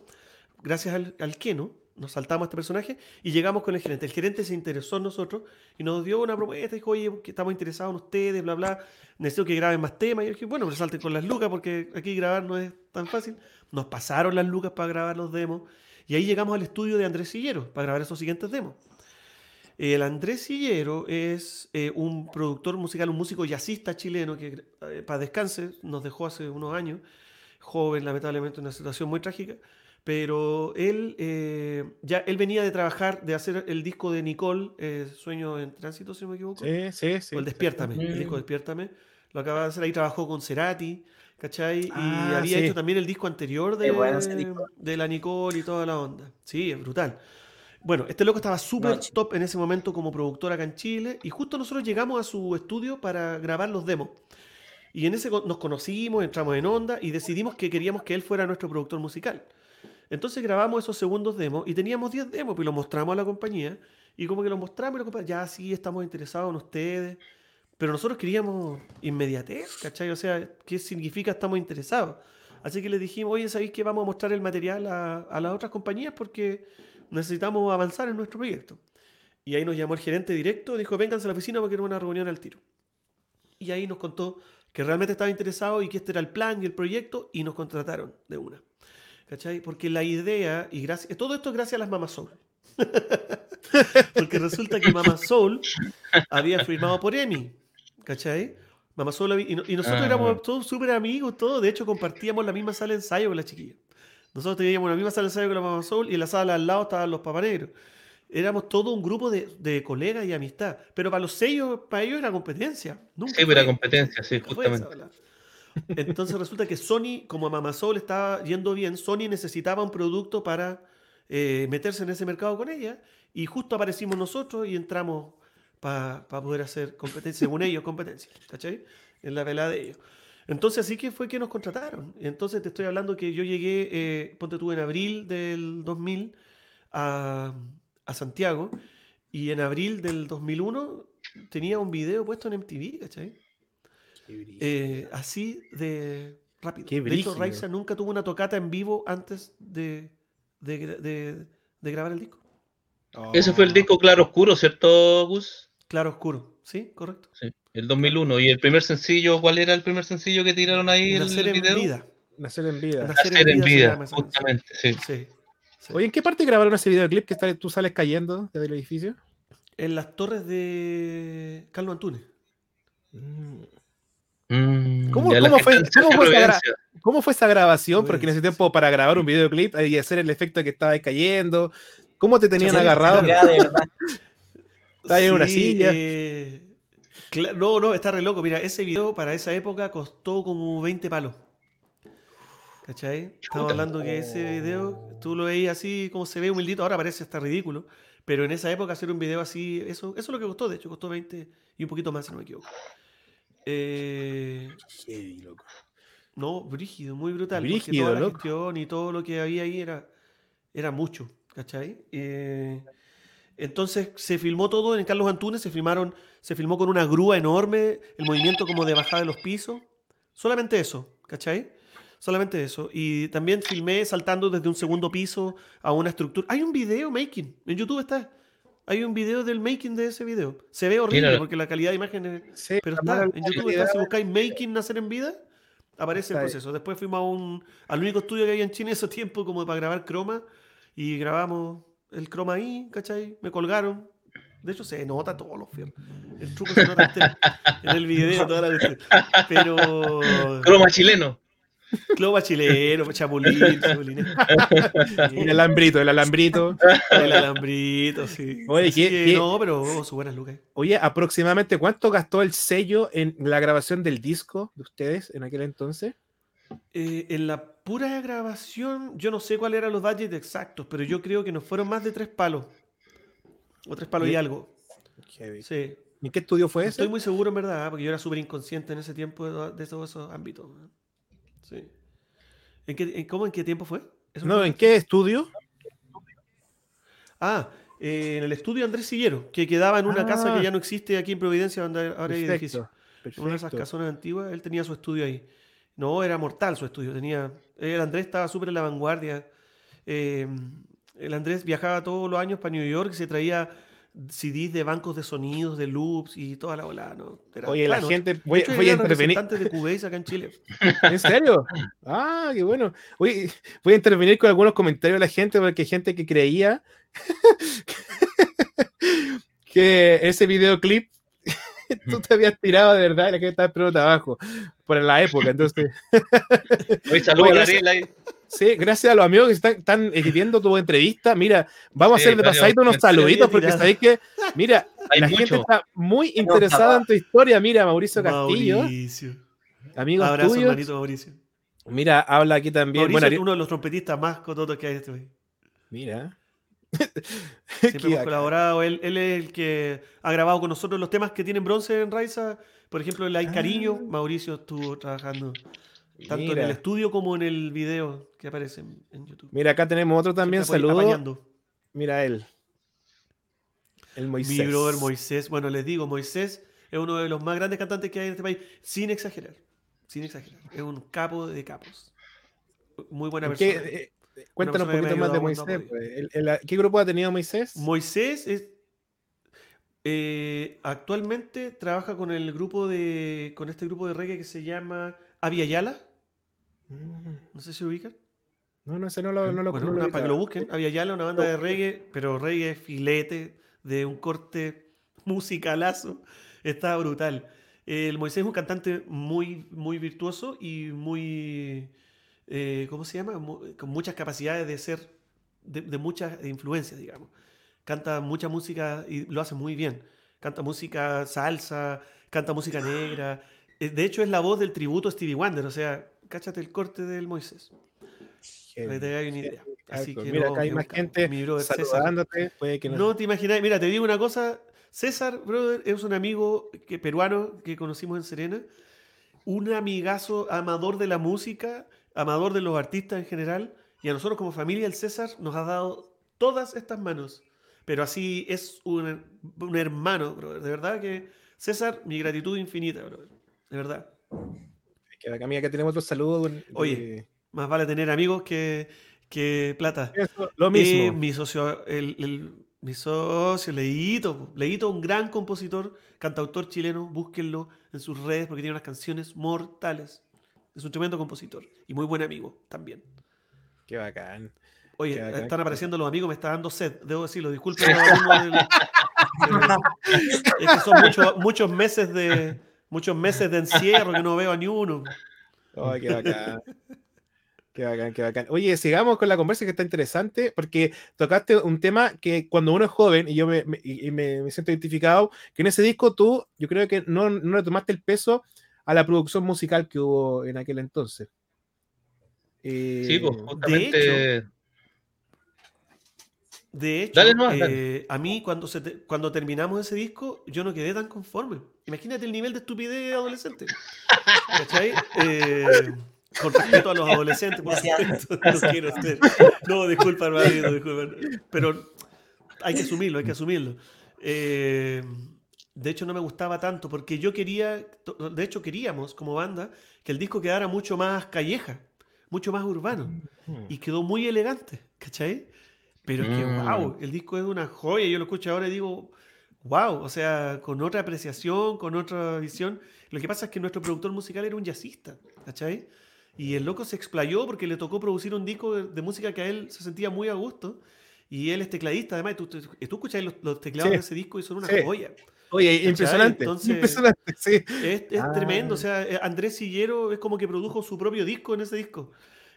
Gracias al, al Keno, nos saltamos a este personaje y llegamos con el gerente. El gerente se interesó en nosotros y nos dio una propuesta, dijo, oye, que estamos interesados en ustedes, bla, bla, necesito que graben más temas. Y yo dije, bueno, me salten con las lucas porque aquí grabar no es tan fácil. Nos pasaron las lucas para grabar los demos y ahí llegamos al estudio de Andrés Sillero para grabar esos siguientes demos. El Andrés Sillero es eh, un productor musical, un músico jazzista chileno que, eh, para descanse, nos dejó hace unos años, joven, lamentablemente, en una situación muy trágica, pero él, eh, ya, él venía de trabajar, de hacer el disco de Nicole, Sueño en Tránsito, si no me equivoco, Sí, sí, sí. o el Despiértame, el disco. Despiértame, lo acaba de hacer, ahí trabajó con Cerati, ¿cachai? Y Ah, había sí. hecho también el disco anterior de, bueno de la Nicole y toda la onda. Sí, es brutal. Bueno, este loco estaba súper top en ese momento como productor acá en Chile y justo nosotros llegamos a su estudio para grabar los demos. Y en ese nos conocimos, entramos en onda y decidimos que queríamos que él fuera nuestro productor musical. Entonces grabamos esos segundos demos y teníamos 10 demos y los mostramos a la compañía y como que los mostramos y la compañía, ya sí, estamos interesados en ustedes. Pero nosotros queríamos inmediatez, ¿cachai? O sea, ¿qué significa estamos interesados? Así que les dijimos, oye, ¿sabéis que vamos a mostrar el material a, a las otras compañías porque necesitamos avanzar en nuestro proyecto? Y ahí nos llamó el gerente directo, dijo, vénganse a la oficina porque queremos una reunión al tiro. Y ahí nos contó que realmente estaba interesado y que este era el plan y el proyecto y nos contrataron de una. ¿Cachai? Porque la idea, y gracias, todo esto es gracias a las Mama Soul. Porque resulta que Mama Soul había firmado por EMI. ¿Cachai? Había- y, no- y nosotros Ah. éramos todos súper amigos, todos. De hecho, compartíamos la misma sala de ensayo con la chiquilla. Nosotros teníamos la misma sala de ensayo con la Soul y en la sala al lado estaban los papanegros. Éramos todo un grupo de, de colegas y amistad. Pero para los sellos, para ellos era competencia. Nunca Sí, pero era competencia, sí, justamente. Entonces resulta que Sony, como a estaba yendo bien, Sony necesitaba un producto para eh, meterse en ese mercado con ella y justo aparecimos nosotros y entramos para poder hacer competencia, según ellos, competencia, ¿cachai? En la velada de ellos. Entonces así que fue que nos contrataron. Entonces te estoy hablando que yo llegué, eh, ponte tú, en abril del 2000 a, a Santiago y en abril del 2001 tenía un video puesto en MTV, ¿cachai? Eh, así de rápido. Qué de hecho. Raiza nunca tuvo una tocata en vivo antes de, de- de grabar el disco. Ese fue el disco Claro Oscuro, ¿cierto, Gus? Claro Oscuro, ¿sí? Correcto. Sí, el 2001. ¿Y el primer sencillo, cuál era el primer sencillo que tiraron ahí Nacer el en video? vida. Nacer en vida. Nacer Nacer en vida, esa justamente, sí. Sí, sí. Oye, ¿en qué parte grabaron ese videoclip que está- tú sales cayendo desde el edificio? En las torres de Carlos Antunes. Mm, ¿Cómo- fue- gente cómo de fue esa Providencia. ¿Cómo fue esa grabación? Porque en ese tiempo para grabar un videoclip y hacer el efecto que estaba cayendo, ¿cómo te tenían agarrado? Está en una silla. eh, no, no, está re loco. Mira, ese video para esa época costó como 20 palos. ¿Cachai? Estamos hablando que ese video, tú lo veías así como se ve humildito, ahora parece hasta ridículo. Pero en esa época hacer un video así, eso, eso es lo que costó, de hecho, costó 20 y un poquito más, si no me equivoco. Eh, Heavy, loco. no, brígido, muy brutal. porque Brígido, toda la loco. gestión y todo lo que había ahí era, era mucho, ¿cachai? Eh, entonces se filmó todo en Carlos Antunes, se filmaron, se filmó con una grúa enorme, el movimiento como de bajada de los pisos. Solamente eso, ¿cachai? Solamente eso. Y también filmé saltando desde un segundo piso a una estructura. Hay un video making, en YouTube está. Hay un video del making de ese video. Se ve horrible Mira. porque la calidad de imagen es, Sí, pero está, en YouTube está, si buscáis Making Nacer en Vida, aparece el ahí. proceso. Después fuimos a un, al único estudio que había en Chile en ese tiempo como para grabar croma y grabamos el croma ahí, ¿cachai? Me colgaron. De hecho, se nota todos los films. El truco se nota entero en el video, toda la cuestión. Pero. Croma chileno. Clova chileno, chapulín, chapulín. El alambrito, el alambrito. El alambrito, sí. Oye, Así ¿qué- que qué- No, pero oh, su buenas lucas. Oye, aproximadamente, ¿cuánto gastó el sello en la grabación del disco de ustedes en aquel entonces? Eh, en la pura grabación, yo no sé cuáles eran los budgets exactos, pero yo creo que nos fueron más de tres palos. O tres palos y algo. Heavy. Sí. ¿En qué estudio fue ese? Estoy muy seguro en verdad, ¿eh? porque yo era súper inconsciente en ese tiempo de, de todos esos ámbitos. Sí. ¿En qué, en- ¿Cómo? ¿En qué tiempo fue? ¿Eso No? ¿en qué estudio? Ah, eh, en el estudio Andrés Sillero, que quedaba en una casa Ah. que ya no existe aquí en Providencia, donde ahora hay edificio. Una de esas casonas antiguas, él tenía su estudio ahí. No, era mortal su estudio. Tenía, el Andrés estaba súper en la vanguardia. Eh, el Andrés viajaba todos los años para New York y se traía CDs de bancos de sonidos, de loops y toda la volada. ¿no? Era- Oye, la gente, voy, hecho, voy a intervenir. de Cubase acá en Chile. ¿En serio? Ah, qué bueno. Oye, voy a intervenir con algunos comentarios de la gente, porque hay gente que creía que ese videoclip tú te habías tirado de verdad la gente estaba esperando abajo por la época. Entonces, Oye, saludos Oye, a Ariel ahí. sí, gracias a los amigos que están, están viendo tu entrevista. Mira, vamos Sí, a hacer de pasadito unos saluditos porque sabéis que, mira, Hay la gente está muy interesada en tu historia. Mira, Mauricio Castillo, Mauricio. amigos Abrazo, tuyos. hermanito Mauricio. Mira, habla aquí también. Mauricio Bueno, es uno de los trompetistas más cototos que hay este país. mira. Siempre Qué hemos colaborado. Él, él es el que ha grabado con nosotros los temas que tienen bronce en Raiza. Por ejemplo, el Hay Cariño. Ah. Mauricio estuvo trabajando tanto en el estudio como en el video que aparece en, en YouTube. Mira, acá tenemos otro también. Saludos. Mira él. El Moisés. Mi brother Moisés. Bueno, les digo, Moisés es uno de los más grandes cantantes que hay en este país. Sin exagerar. Sin exagerar. Es un capo de capos. Muy buena ¿En qué- persona. eh, cuéntanos un poquito más de Moisés. pues. El- el- ¿Qué grupo ha tenido Moisés? Moisés es, eh, actualmente trabaja con el grupo de con este grupo de reggae que se llama Avia Yala. Mm, No sé si lo ubican. No, no sé, no lo, no lo, Bueno, no lo para que lo busquen. Avia Yala, una banda de reggae, pero reggae filete de un corte musicalazo. Está brutal. El Moisés es un cantante muy, muy virtuoso y muy, eh, ¿cómo se llama? Mu- con muchas capacidades de ser, de, de muchas influencias, digamos. Canta mucha música y lo hace muy bien. Canta música salsa, canta música negra. Eh, De hecho, es la voz del tributo a Stevie Wonder. O sea, cáchate el corte del Moisés. Para que te hagas una idea. Así que Mira, no, acá hay más gente Mi brother César. saludándote. Puede que no. No te imaginas. Mira, te digo una cosa. César, brother, es un amigo que, peruano que conocimos en Serena. un amigazo amador de la música, amador de los artistas en general, y a nosotros como familia el César nos ha dado todas estas manos. Pero así es un, un hermano, brother. De verdad que César, mi gratitud infinita, brother. De verdad. Que acá, amiga, que tenemos otro saludo. de- Oye, Más vale tener amigos que, que plata. eso, lo Eh, mismo. mi socio, el, el- mi socio, Leito. Leito, un gran compositor, cantautor chileno. Búsquenlo en sus redes porque tiene unas canciones mortales. Es un tremendo compositor y muy buen amigo también. Qué bacán. Oye, Qué bacán, están apareciendo los amigos, me está dando sed, debo decirlo. Disculpen. es que son muchos, muchos meses de muchos meses de encierro que no veo a ni uno. Ay, qué bacán. Qué bacán, qué bacán. Oye, sigamos con la conversa que está interesante, porque tocaste un tema que cuando uno es joven, y yo me, me- me siento identificado, que en ese disco tú, yo creo que no, no le tomaste el peso a la producción musical que hubo en aquel entonces. Eh, Sí, pues justamente. De hecho, Dale nomás, eh, a mí cuando, se te- cuando terminamos ese disco, yo no quedé tan conforme. Imagínate el nivel de estupidez adolescente. ¿Cachai? Eh, con respeto a los adolescentes, por supuesto. No quiero ser. No, disculpa, hermanito, disculpa. Pero hay que asumirlo, hay que asumirlo. Eh, de hecho, no me gustaba tanto porque yo quería, de hecho, queríamos como banda que el disco quedara mucho más calleja, mucho más urbano hmm, y quedó muy elegante, ¿cachai? Pero es que, Mm. wow, el disco es una joya. Yo lo escucho ahora y digo, wow, o sea, con otra apreciación, con otra visión. Lo que pasa es que nuestro productor musical era un jazzista, ¿cachai? Y el loco se explayó porque le tocó producir un disco de, de música que a él se sentía muy a gusto. Y él es tecladista, además, tú, tú, tú escuchas los, los teclados Sí. de ese disco y son una Sí. joya. Oye, impresionante. Entonces- impresionante, sí. Es, es Ah. tremendo, o sea, eh, Andrés Sillero es como que produjo su propio disco en ese disco,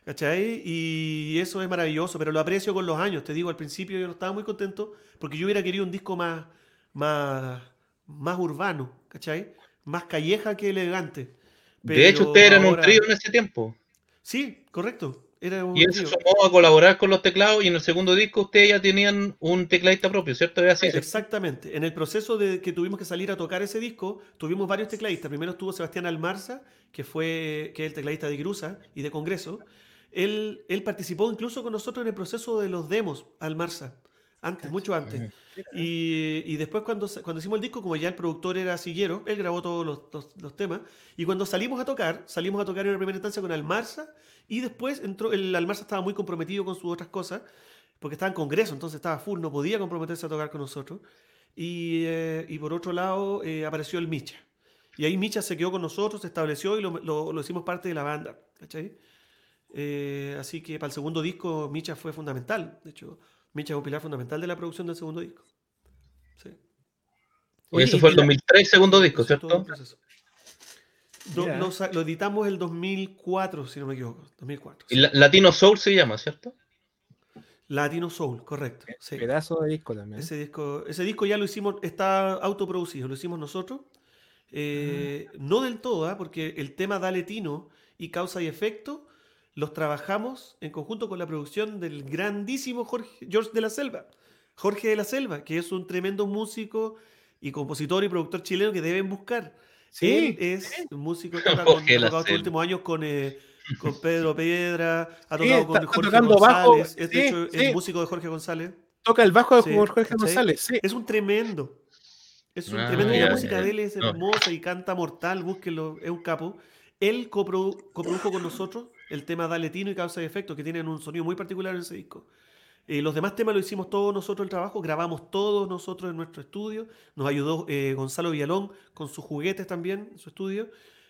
¿cachai? Y eso es maravilloso, pero lo aprecio con los años, te digo, al principio yo no estaba muy contento porque yo hubiera querido un disco más, más, más urbano, ¿cachai? Más calleja que elegante. de hecho, ustedes eran un ahora- trío en ese tiempo. Sí, correcto, era un Y él se sumó a colaborar con los teclados y en el segundo disco ustedes ya tenían un tecladista propio, ¿cierto? Así. ¿cierto? Exactamente. En el proceso de que tuvimos que salir a tocar ese disco, tuvimos varios tecladistas. Primero estuvo Sebastián Almarza, que fue que es el tecladista de Grusa y de Congreso. Él, él participó incluso con nosotros en el proceso de los demos, Almarza, antes, mucho antes. Y, y después cuando, cuando hicimos el disco, como ya el productor era Sillero, él grabó todos los, los- los temas. Y cuando salimos a tocar, salimos a tocar en una primera instancia con Almarza y después entró, el Almarza estaba muy comprometido con sus otras cosas, porque estaba en Congreso, entonces estaba full, no podía comprometerse a tocar con nosotros. Y, eh, y por otro lado eh, apareció el Micha. Y ahí Micha se quedó con nosotros, se estableció y lo, lo- lo hicimos parte de la banda. ¿cachai? Eh, así que para el segundo disco Micha fue fundamental. De hecho, Micha es un pilar fundamental de la producción del segundo disco. Sí. Y Oye, ese y fue el la- 2003, segundo disco, ¿cierto? proceso. Do- Mira. lo, editamos el 2004, si no me equivoco. 2004. Y sí. la- Latino Soul se llama, ¿cierto? Latino Soul, correcto. sí. Pedazo de disco también. Ese disco, ese disco ya lo hicimos, está autoproducido, lo hicimos nosotros. Eh, No del todo, ¿ah? porque el tema Dale Tino y Causa y Efecto los trabajamos en conjunto con la producción del grandísimo Jorge, George de la Selva. Jorge de la Selva, que es un tremendo músico y compositor y productor chileno que deben buscar. Sí, Él es un músico que ha tocado estos últimos años con, eh, con Pedro Piedra, ha Sí, tocado está- con Jorge tocando bajo, González, es de sí, hecho sí. el músico de Jorge González. Toca el bajo de Sí, Jorge ¿cachai? González, sí. Es un tremendo. Es un Ah, tremendo. Y ya, la música ya. de él es No. hermosa y canta mortal. Búsquenlo, es un capo. Él coprodu- coprodujo con nosotros el tema Dale Tino y Causa y Efecto, que tienen un sonido muy particular en ese disco. Eh, los demás temas lo hicimos todos nosotros el trabajo, grabamos todos nosotros en nuestro estudio. Nos ayudó eh, Gonzalo Villalón con sus juguetes también su estudio.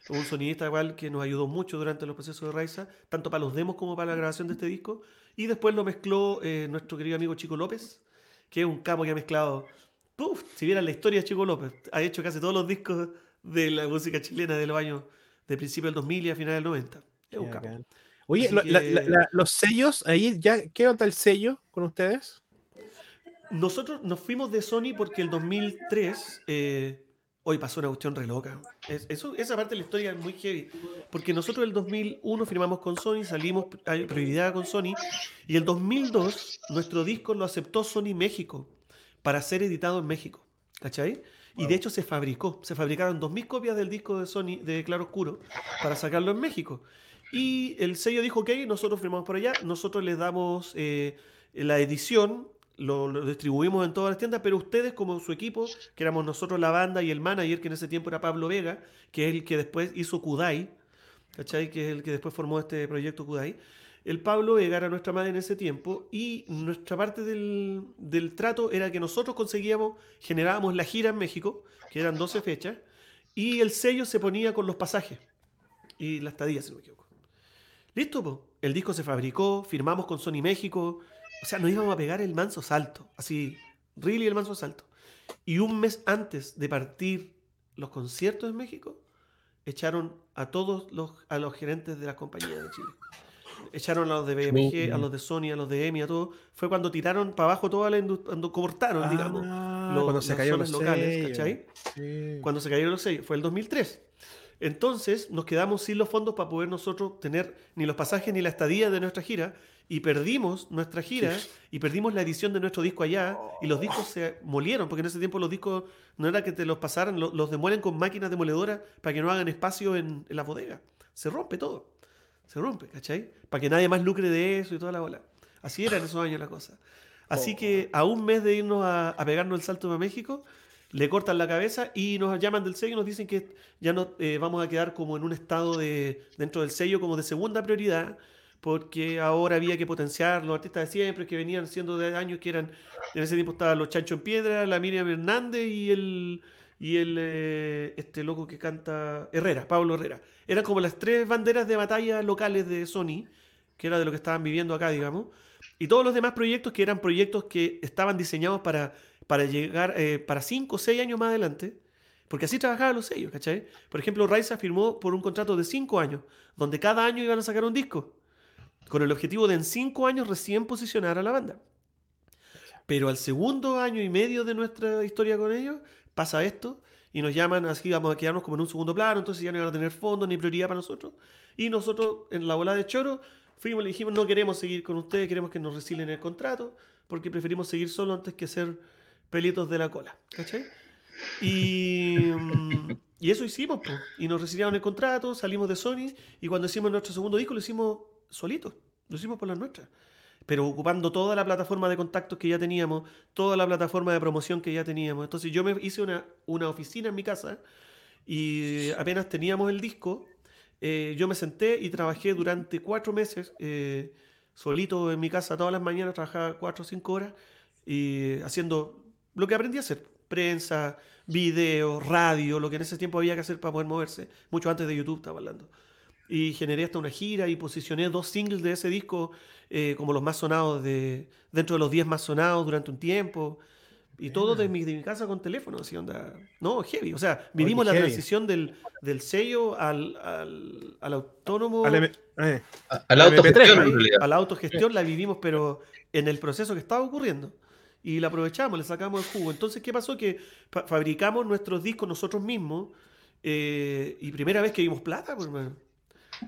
Un sonidista igual que nos ayudó mucho durante los procesos de Raiza, tanto para los demos como para la grabación de este disco. Y después lo mezcló eh, nuestro querido amigo Chico López, que es un capo que ha mezclado. Puf, si vieran la historia de Chico López, ha hecho casi todos los discos de la música chilena de los años de principio del 2000 y a finales del 90. Qué bacán. Oye, Así lo- la- que- la- la- los sellos, ahí ya, ¿qué onda el sello con ustedes? Nosotros nos fuimos de Sony porque el 2003, eh, hoy pasó una cuestión re loca. Es- eso, esa parte de la historia es muy heavy. Porque nosotros el 2001 firmamos con Sony, salimos a prioridad con Sony, y el 2002 nuestro disco lo aceptó Sony México para ser editado en México. ¿Cachai? Y de hecho se fabricó, se fabricaron 2.000 copias del disco de Sony de Claro Oscuro para sacarlo en México. Y el sello dijo, ok, nosotros firmamos por allá, nosotros les damos eh, la edición, lo, distribuimos en todas las tiendas, pero ustedes como su equipo, que éramos nosotros la banda y el manager, que en ese tiempo era Pablo Vega, que es el que después hizo Kudai, ¿cachai? Que es el que después formó este proyecto Kudai. El Pablo Vega era nuestra madre en ese tiempo y nuestra parte del, trato era que nosotros conseguíamos, generábamos la gira en México, que eran 12 fechas, y el sello se ponía con los pasajes y la estadía, si no me equivoco. Listo, po. el disco se fabricó, firmamos con Sony México, o sea, nos íbamos a pegar el manso salto, así, really el manso salto. Y un mes antes de partir los conciertos en México, echaron a todos los, a los gerentes de las compañías de Chile. Echaron a los de BMG, a los de Sony, a los de EMI, a todos. Fue cuando tiraron para abajo toda la industria, cuando cortaron, digamos, Ah, los- cuando se las cayeron zonas los locales, sellos. ¿cachai? Sí. Cuando se cayeron los sellos, fue el 2003. Entonces nos quedamos sin los fondos para poder nosotros tener ni los pasajes ni la estadía de nuestra gira y perdimos nuestra gira y perdimos la edición de nuestro disco allá y los discos se molieron porque en ese tiempo los discos no era que te los pasaran, lo- los demuelen con máquinas demoledoras para que no hagan espacio en, en la bodega. Se rompe todo. Se rompe, ¿cachai? Para que nadie más lucre de eso y toda la bola. Así era en esos años la cosa. Así que a un mes de irnos a, a pegarnos el salto a México, le cortan la cabeza y nos llaman del sello y nos dicen que ya no eh, vamos a quedar como en un estado de dentro del sello como de segunda prioridad porque ahora había que potenciar los artistas de siempre que venían siendo de años que eran en ese tiempo estaban los Chancho en Piedra, la Miriam Hernández y el y el eh, este loco que canta Herrera, Pablo Herrera. Eran como las tres banderas de batalla locales de Sony, que era de lo que estaban viviendo acá, digamos. Y todos los demás proyectos que eran proyectos que estaban diseñados para, para llegar eh, para 5 o 6 años más adelante, porque así trabajaban los sellos, ¿cachai? Por ejemplo, Raiza firmó por un contrato de 5 años, donde cada año iban a sacar un disco, con el objetivo de en 5 años recién posicionar a la banda. Pero al segundo año y medio de nuestra historia con ellos, pasa esto y nos llaman así, vamos a quedarnos como en un segundo plano, entonces ya no iban a tener fondos ni prioridad para nosotros. Y nosotros, en la bola de choro, fuimos y dijimos, no queremos seguir con ustedes, queremos que nos resilen el contrato, porque preferimos seguir solo antes que ser pelitos de la cola. ¿Cachai? Y, mm, eso hicimos. Y nos resiliaron el contrato, salimos de Sony, y cuando hicimos nuestro segundo disco lo hicimos solitos, lo hicimos por las nuestras. Pero ocupando toda la plataforma de contactos que ya teníamos, toda la plataforma de promoción que ya teníamos. Entonces yo me hice una, una oficina en mi casa y apenas teníamos el disco, eh, yo me senté y trabajé durante cuatro meses eh, solito en mi casa todas las mañanas, trabajaba cuatro o cinco horas y haciendo lo que aprendí a hacer, prensa, video, radio, lo que en ese tiempo había que hacer para poder moverse, mucho antes de YouTube estaba hablando. Y generé hasta una gira y posicioné dos singles de ese disco eh, como los más sonados, de, dentro de los 10 más sonados durante un tiempo. Y todo de mi, de mi casa con teléfono, así onda. No, heavy. O sea, vivimos la heavy. transición del, del sello al, al, al autónomo, Al M- eh, A- A MP3, la autogestión, ahí. en realidad. a la autogestión, la vivimos, pero en el proceso que estaba ocurriendo. Y la aprovechamos, le sacamos el jugo. Entonces, ¿qué pasó? Que fa- fabricamos nuestros discos nosotros mismos eh, y primera vez que vimos plata, pues.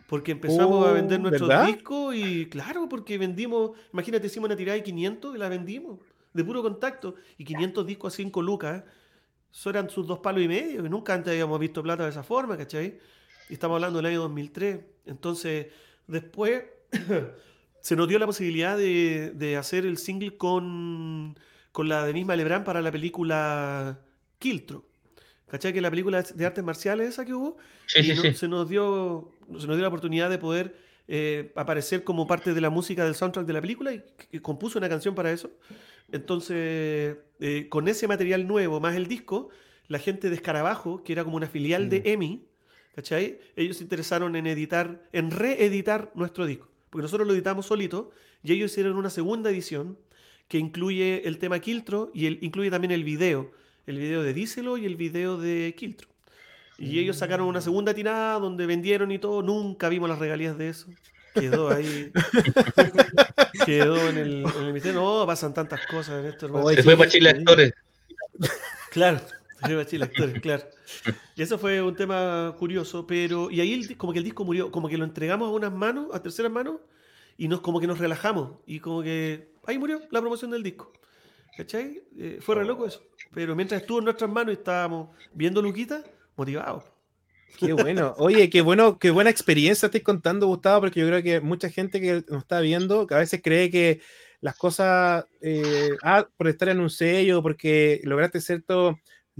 Porque empezamos a Oh, vender nuestros ¿verdad? discos y claro, porque vendimos, imagínate, hicimos una tirada de 500 y la vendimos de puro contacto y 500 discos a 5 lucas. Eso eran sus dos palos y medio, y nunca antes habíamos visto plata de esa forma, ¿cachai? Y estamos hablando del año 2003. Entonces, después se nos dio la posibilidad de, de hacer el single con, con la de misma Lebrán para la película Kiltro. ¿Cachai? Que la película de artes marciales esa que hubo. Sí, y sí, no- sí. Se, nos dio, se nos dio la oportunidad de poder eh, aparecer como parte de la música del soundtrack de la película y, y compuso una canción para eso. Entonces, eh, con ese material nuevo, más el disco, la gente de Escarabajo, que era como una filial de EMI, ¿cachai? Ellos se interesaron en editar, en reeditar nuestro disco. Porque nosotros lo editamos solito y ellos hicieron una segunda edición que incluye el tema Kiltro y el, incluye también el video. El video de Díselo y el video de Kiltro. Y ellos sacaron una segunda tirada donde vendieron y todo. Nunca vimos las regalías de eso. Quedó ahí. quedó en el, en el misterio. No, pasan tantas cosas en esto, hermano. Se fue para Chile. Actores. Claro, claro. Y eso fue un tema curioso, pero. Y ahí el como que el disco murió, como que lo entregamos a unas manos, a terceras manos, y nos como que nos relajamos. Y como que ahí murió la promoción del disco. ¿Cachai? Eh, fue re loco eso. Pero mientras estuvo en nuestras manos y estábamos viendo Luquita, motivados. Qué bueno. Oye, qué bueno, qué buena experiencia estáis contando, Gustavo, porque yo creo que mucha gente que nos está viendo, que a veces cree que las cosas, eh, ah, por estar en un sello, porque lograste cierto,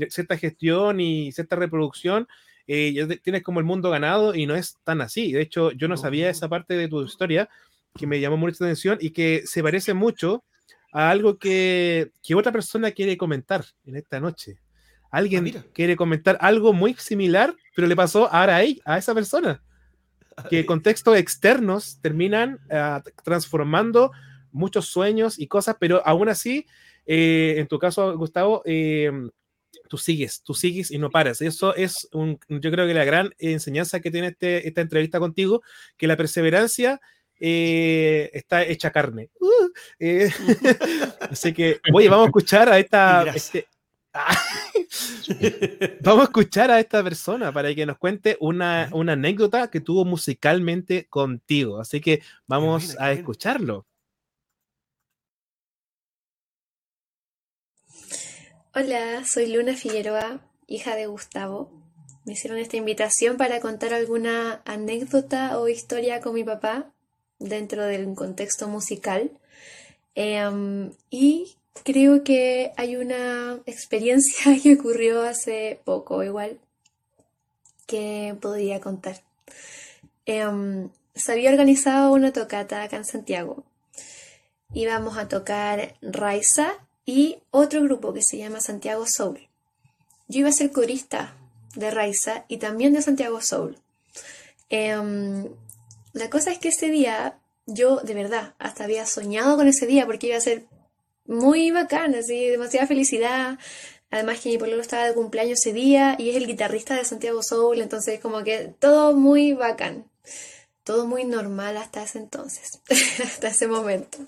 cierta gestión y cierta reproducción, eh, ya tienes como el mundo ganado y no es tan así. De hecho, yo no sabía esa parte de tu historia que me llamó mucha atención y que se parece mucho a algo que, que otra persona quiere comentar en esta noche. Alguien ah, quiere comentar algo muy similar, pero le pasó ahora a, ella, a esa persona. Que contextos externos terminan uh, transformando muchos sueños y cosas, pero aún así, eh, en tu caso, Gustavo, eh, tú sigues, tú sigues y no paras. Eso es, un, yo creo que la gran enseñanza que tiene este, esta entrevista contigo, que la perseverancia eh, está hecha carne. Uh, eh, así que, oye, vamos a escuchar a esta... Este, vamos a escuchar a esta persona para que nos cuente una, una anécdota que tuvo musicalmente contigo. Así que vamos a escucharlo. Hola, soy Luna Figueroa, hija de Gustavo. Me hicieron esta invitación para contar alguna anécdota o historia con mi papá dentro del contexto musical. Em, y creo que hay una experiencia que ocurrió hace poco igual que podría contar. Em, se había organizado una tocata acá en Santiago. Íbamos a tocar Raiza y otro grupo que se llama Santiago Soul. Yo iba a ser corista de Raiza y también de Santiago Soul. Em, la cosa es que ese día, yo de verdad, hasta había soñado con ese día porque iba a ser muy bacán, así, demasiada felicidad. Además que mi pueblo estaba de cumpleaños ese día y es el guitarrista de Santiago Soul, entonces como que todo muy bacán. Todo muy normal hasta ese entonces, hasta ese momento.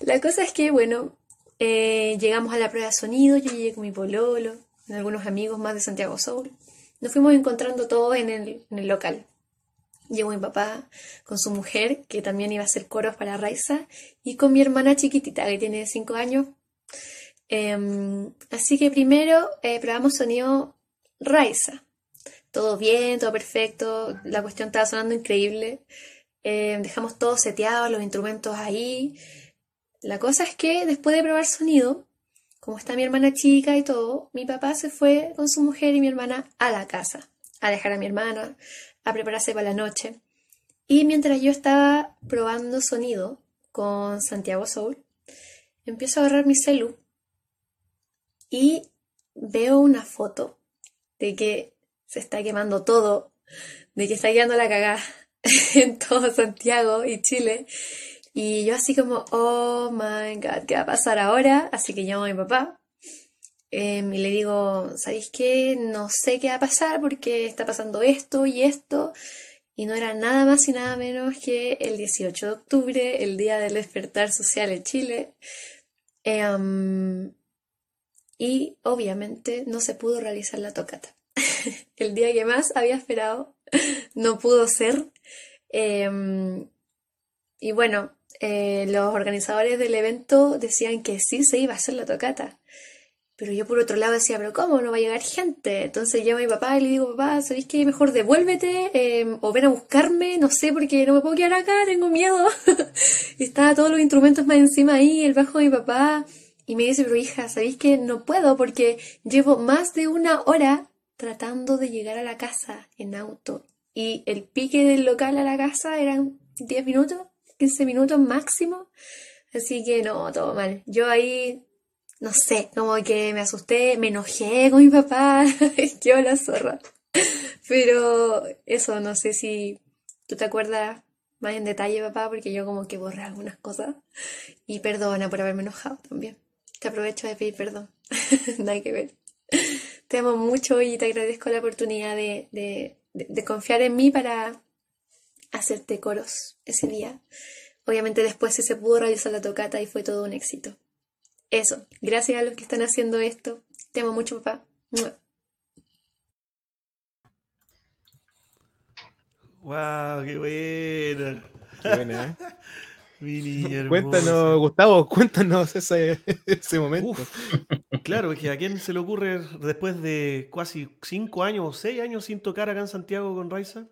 La cosa es que, bueno, eh, llegamos a la prueba de sonido, yo llegué con mi pololo, con algunos amigos más de Santiago Soul. Nos fuimos encontrando todos en el, local. Llegó mi papá con su mujer, que también iba a hacer coros para Raiza, y con mi hermana chiquitita, que tiene 5 años. Em, así que primero eh, probamos sonido Raiza. Todo bien, todo perfecto, la cuestión estaba sonando increíble. Em, dejamos todo seteado, los instrumentos ahí. La cosa es que después de probar sonido, como está mi hermana chica y todo, mi papá se fue con su mujer y mi hermana a la casa, a dejar a mi hermana, a prepararse para la noche. Y mientras yo estaba probando sonido con Santiago Soul, empiezo a agarrar mi celu y veo una foto de que se está quemando todo, de que está quedando la cagada en todo Santiago y Chile y yo así como, oh my god, ¿qué va a pasar ahora? Así que llamo a mi papá em, y le digo, ¿sabéis qué? No sé qué va a pasar porque está pasando esto y esto. Y no era nada más y nada menos que el 18 de octubre, el día del despertar social en Chile. Em, y obviamente no se pudo realizar la tocata. el día que más había esperado no pudo ser. Em, y bueno, eh, los organizadores del evento decían que sí se iba a hacer la tocata. Pero yo por otro lado decía, pero ¿cómo? No va a llegar gente. Entonces llamo a mi papá y le digo, papá, ¿sabéis qué? Mejor devuélvete em, o ven a buscarme, no sé, porque no me puedo quedar acá, tengo miedo. y estaba todos los instrumentos más encima ahí, el bajo de mi papá. Y me dice, pero hija, ¿sabéis que no puedo? Porque llevo más de una hora tratando de llegar a la casa en auto. Y el pique del local a la casa eran 10 minutos. 15 minutos máximo. Así que no, todo mal. Yo ahí, no sé, como que me asusté, me enojé con mi papá. Yo la zorra. Pero eso, no sé si tú te acuerdas más en detalle, papá, porque yo como que borré algunas cosas. Y perdona por haberme enojado también. Te aprovecho de pedir perdón. Nada que ver. Te amo mucho y te agradezco la oportunidad de, de confiar en mí para hacerte coros ese día. Obviamente después se pudo realizar la tocata y fue todo un éxito. Eso, gracias a los que están haciendo esto. Te amo mucho, papá. ¡Wow! ¡Qué buena! Qué buena, ¿eh? Mi niña hermosa. Cuéntanos, Gustavo, cuéntanos ese, ese momento. Uf, claro, es que a quién se le ocurre después de casi cinco años o seis años sin tocar acá en Santiago con Raiza.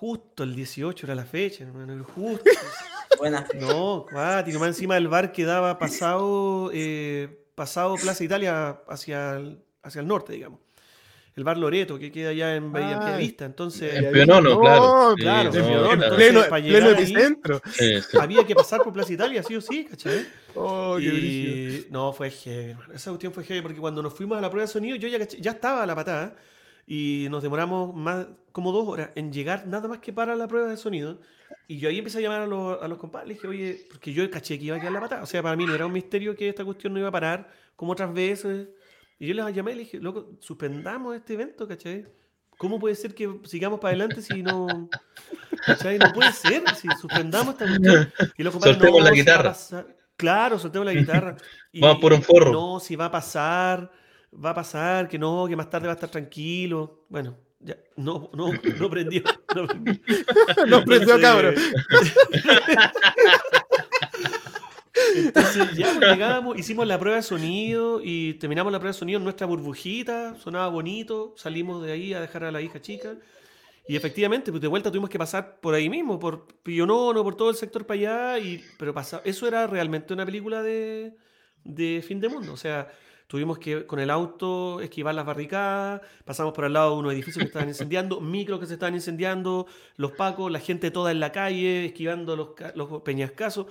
Justo el 18 era la fecha, hermano. Justo. Buena. No, cuático, más encima del bar quedaba pasado, eh, pasado Plaza Italia hacia el, hacia el norte, digamos. El bar Loreto, que queda allá en Bahía Ah, Vista. Entonces, En Pionono, claro. Sí, claro, no, en Pionono, entonces, pleno, para pleno epicentro. Sí, sí. había que pasar por Plaza Italia, sí o sí, ¿cachai? Oh, qué. Y no, fue heavy, hermano. Esa cuestión fue heavy porque cuando nos fuimos a la prueba de sonido, yo ya, caché- ya estaba a la patada y nos demoramos más como dos horas en llegar nada más que para la prueba de sonido. Y yo ahí empecé a llamar a los, a los compadres, dije, oye, porque yo caché que iba a quedar la patada. O sea, para mí no era un misterio que esta cuestión no iba a parar como otras veces. Y yo les llamé y les dije, loco, suspendamos este evento, ¿cachai? ¿Cómo puede ser que sigamos para adelante si no... ¿Cachai? No puede ser, si suspendamos esta cuestión. Y los compadres, Soltemos la "No, si va a guitarra". pasar". Claro, soltemos la guitarra. Y- Vamos por un forro. No, si va a pasar, va a pasar, que no, que más tarde va a estar tranquilo. Bueno, ya, no, no, no prendió. No prendió. No prendió, Entonces- cabrón. Entonces ya pues, llegamos, hicimos la prueba de sonido y terminamos la prueba de sonido en nuestra burbujita, sonaba bonito, salimos de ahí a dejar a la hija chica y efectivamente, pues de vuelta tuvimos que pasar por ahí mismo, por Pionono, por todo el sector para allá, y, pero pasa, eso era realmente una película de, de fin de mundo, o sea, tuvimos que con el auto esquivar las barricadas, pasamos por al lado de unos edificios que estaban incendiando, micros que se estaban incendiando, los pacos, la gente toda en la calle, esquivando los, los peñascasos.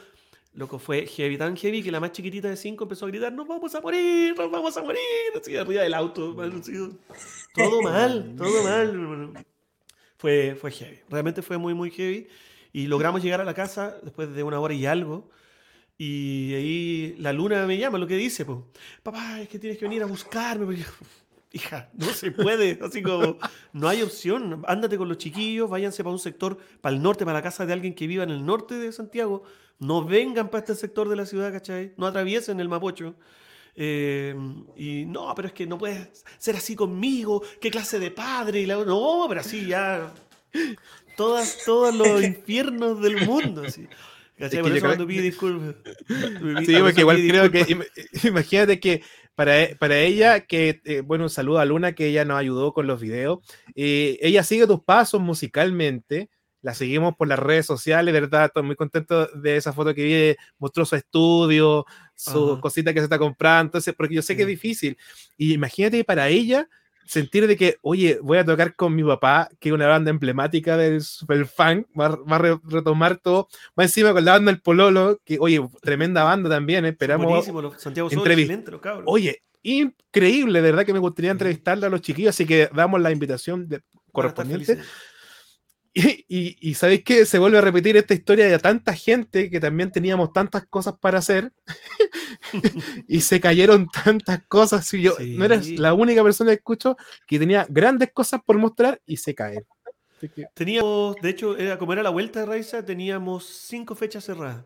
Loco, fue heavy, tan heavy que la más chiquitita de cinco empezó a gritar, nos vamos a morir, nos vamos a morir, así arriba del auto. man, así, todo mal, todo mal. Fue, fue heavy, realmente fue muy, muy heavy. Y logramos llegar a la casa después de una hora y algo. Y ahí la luna me llama, lo que dice, pues, papá, es que tienes que venir a buscarme. porque- Hija, no se puede, así como, no hay opción. Ándate con los chiquillos, váyanse para un sector, para el norte, para la casa de alguien que viva en el norte de Santiago. No vengan para este sector de la ciudad, ¿cachai? No atraviesen el Mapocho. Eh, y no, pero es que no puedes ser así conmigo. ¿Qué clase de padre? Y la- no, pero así ya. Todas, todos los infiernos del mundo. Así. ¿Cachai? Es que Por eso creo- cuando pide disculpas. Sí, porque igual creo que, im- imagínate que para, e- para ella, que, eh, bueno, un saludo a Luna, que ella nos ayudó con los videos, eh, ella sigue tus pasos musicalmente, la seguimos por las redes sociales, ¿verdad? Estoy muy contento de esa foto que vi, mostró su estudio, su Ajá. cosita que se está comprando, entonces, porque yo sé que es difícil. Y imagínate para ella sentir de que, oye, voy a tocar con mi papá, que es una banda emblemática del superfunk, va, a- va a re- retomar todo, más encima con la banda El Pololo, que, oye, tremenda banda también, esperamos Buenísimo, los Santiago Sol, entrevi- excelente, los cabros. Oye, increíble, de verdad que me gustaría entrevistarle a los chiquillos, así que damos la invitación de- correspondiente. Y, y, y sabéis que se vuelve a repetir esta historia de tanta gente que también teníamos tantas cosas para hacer y se cayeron tantas cosas. Y yo no eres la única persona que escucho que tenía grandes cosas por mostrar y se caen. Teníamos, de hecho, era, como era la vuelta de Raiza, teníamos cinco fechas cerradas.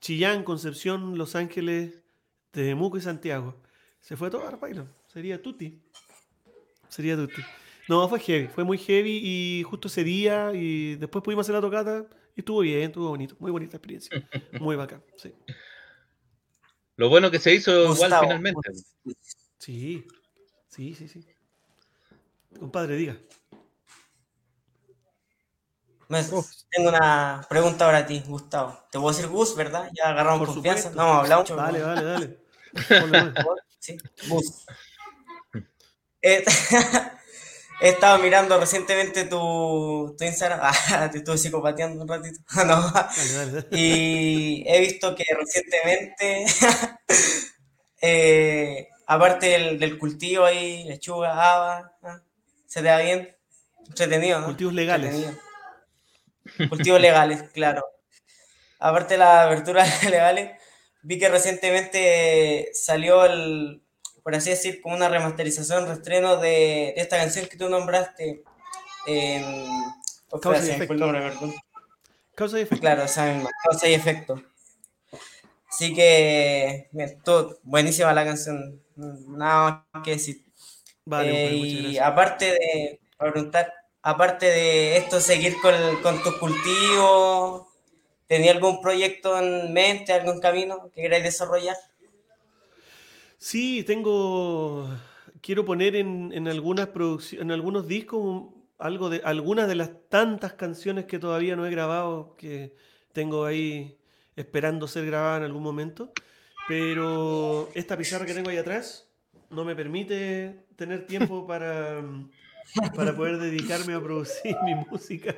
Chillán, Concepción, Los Ángeles, Temuco y Santiago. Se fue todo a. Sería Tuti. Sería Tuti. No, fue heavy, fue muy heavy y justo ese día y después pudimos hacer la tocata y estuvo bien, estuvo bonito, muy bonita experiencia. Muy bacán, sí. Lo bueno que se hizo igual Gustavo, finalmente. Sí, sí, sí, sí. Compadre, diga. Me- Oh. Tengo una pregunta para ti, Gustavo. Te puedo decir Gus, ¿verdad? Ya agarramos Por confianza. supuesto. No hablado mucho. Dale, ¿no? dale, dale. Sí, Gus. Eh, He estado mirando recientemente tu, tu Instagram. Ah, te estuve psicopateando un ratito. No. Dale, dale, dale. Y he visto que recientemente, eh, aparte del, del cultivo ahí, lechuga, haba. ¿se te da bien? Entretenido, ¿no? Cultivos legales. Entretenido. Cultivos legales, claro. Aparte de las aberturas legales, vi que recientemente salió el, por así decir, como una remasterización, reestreno de, de esta canción que tú nombraste. En, oh, Causa y efecto. el nombre, perdón. Causa y efecto. Claro, esa misma, causa y efecto. Así que, bien, todo, buenísima la canción, nada más que decir. Vale, Eh, y aparte de, para preguntar, aparte de esto, seguir con, con tus cultivos, ¿Tenía algún proyecto en mente, algún camino que queráis desarrollar? Sí, tengo. Quiero poner en, en algunas producciones, en algunos discos, algo de algunas de las tantas canciones que todavía no he grabado, que tengo ahí esperando ser grabadas en algún momento. Pero esta pizarra que tengo ahí atrás no me permite tener tiempo para, para poder dedicarme a producir mi música,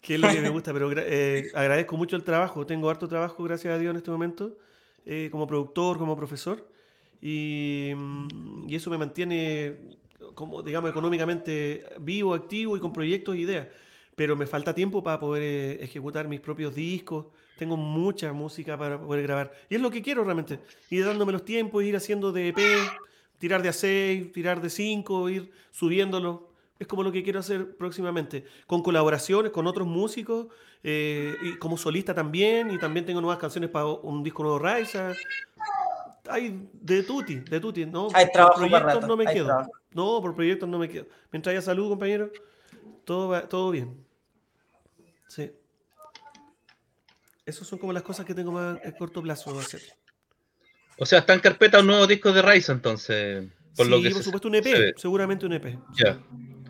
que es lo que me gusta. Pero eh, agradezco mucho el trabajo. Tengo harto trabajo, gracias a Dios, en este momento, eh, como productor, como profesor. Y, y, eso me mantiene, como, digamos, económicamente vivo, activo y con proyectos e ideas. Pero me falta tiempo para poder eh, ejecutar mis propios discos. Tengo mucha música para poder grabar. Y es lo que quiero realmente. Ir dándome los tiempos, ir haciendo de EP, tirar de A6, tirar de 5, ir subiéndolo. Es como lo que quiero hacer próximamente. Con colaboraciones con otros músicos, eh, y como solista también. Y también tengo nuevas canciones para un disco nuevo Raiza. Hay de tutti, de tutti. No, Hay trabajo por para proyectos rato, no me hay quedo. trabajo. No, por proyectos no me quedo. Mientras haya salud, compañero, todo, va- todo bien. Sí. Esas son como las cosas que tengo más a corto plazo hacer. O sea, está en carpeta un nuevo disco de Rise, entonces. Por sí, lo que por se- supuesto un EP, se seguramente un EP. sí, Ya.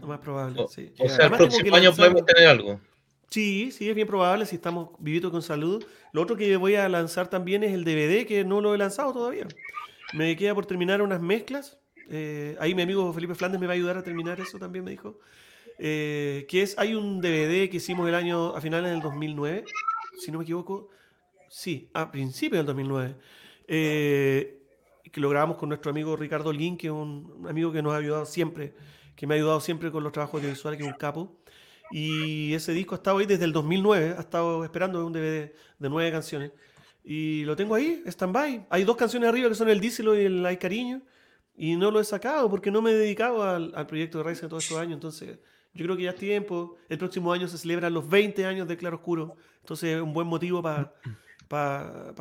lo más probable, O, sí. o sea, el Además próximo año lanzar- podemos tener algo. Sí, sí, es bien probable si estamos vivitos con salud. Lo otro que voy a lanzar también es el DVD, que no lo he lanzado todavía. Me queda por terminar unas mezclas. eh, ahí mi amigo Felipe Flandes me va a ayudar a terminar eso también, me dijo. Eh, que es, hay un DVD que hicimos el año, a finales del 2009, si no me equivoco. Sí, a principios del 2009. eh, que lo grabamos con nuestro amigo Ricardo Lin, que es un amigo que nos ha ayudado siempre, que me ha ayudado siempre con los trabajos audiovisuales, que es un capo. Y ese disco ha estado ahí desde el 2009, ha estado esperando un DVD de nueve canciones. Y lo tengo ahí, stand-by. Hay dos canciones arriba que son el Díselo y el Hay Cariño. Y no lo he sacado porque no me he dedicado al, al proyecto de Raíz todos estos años. Entonces, yo creo que ya es tiempo. El próximo año se celebran los 20 años de Claro Oscuro. Entonces, es un buen motivo para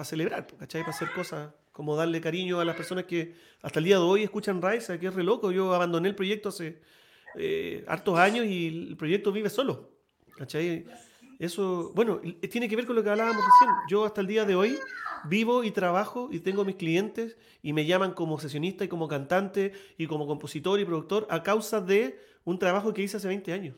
celebrar, ¿cachai? Para hacer cosas como darle cariño a las personas que hasta el día de hoy escuchan Raíz, que es re loco. Yo abandoné el proyecto hace eh, hartos años y el proyecto vive solo. ¿Cachai? Eso, bueno, y- tiene que ver con lo que hablábamos recién. Yo hasta el día de hoy vivo y trabajo y tengo mis clientes y me llaman como sesionista y como cantante y como compositor y productor a causa de un trabajo que hice hace 20 años.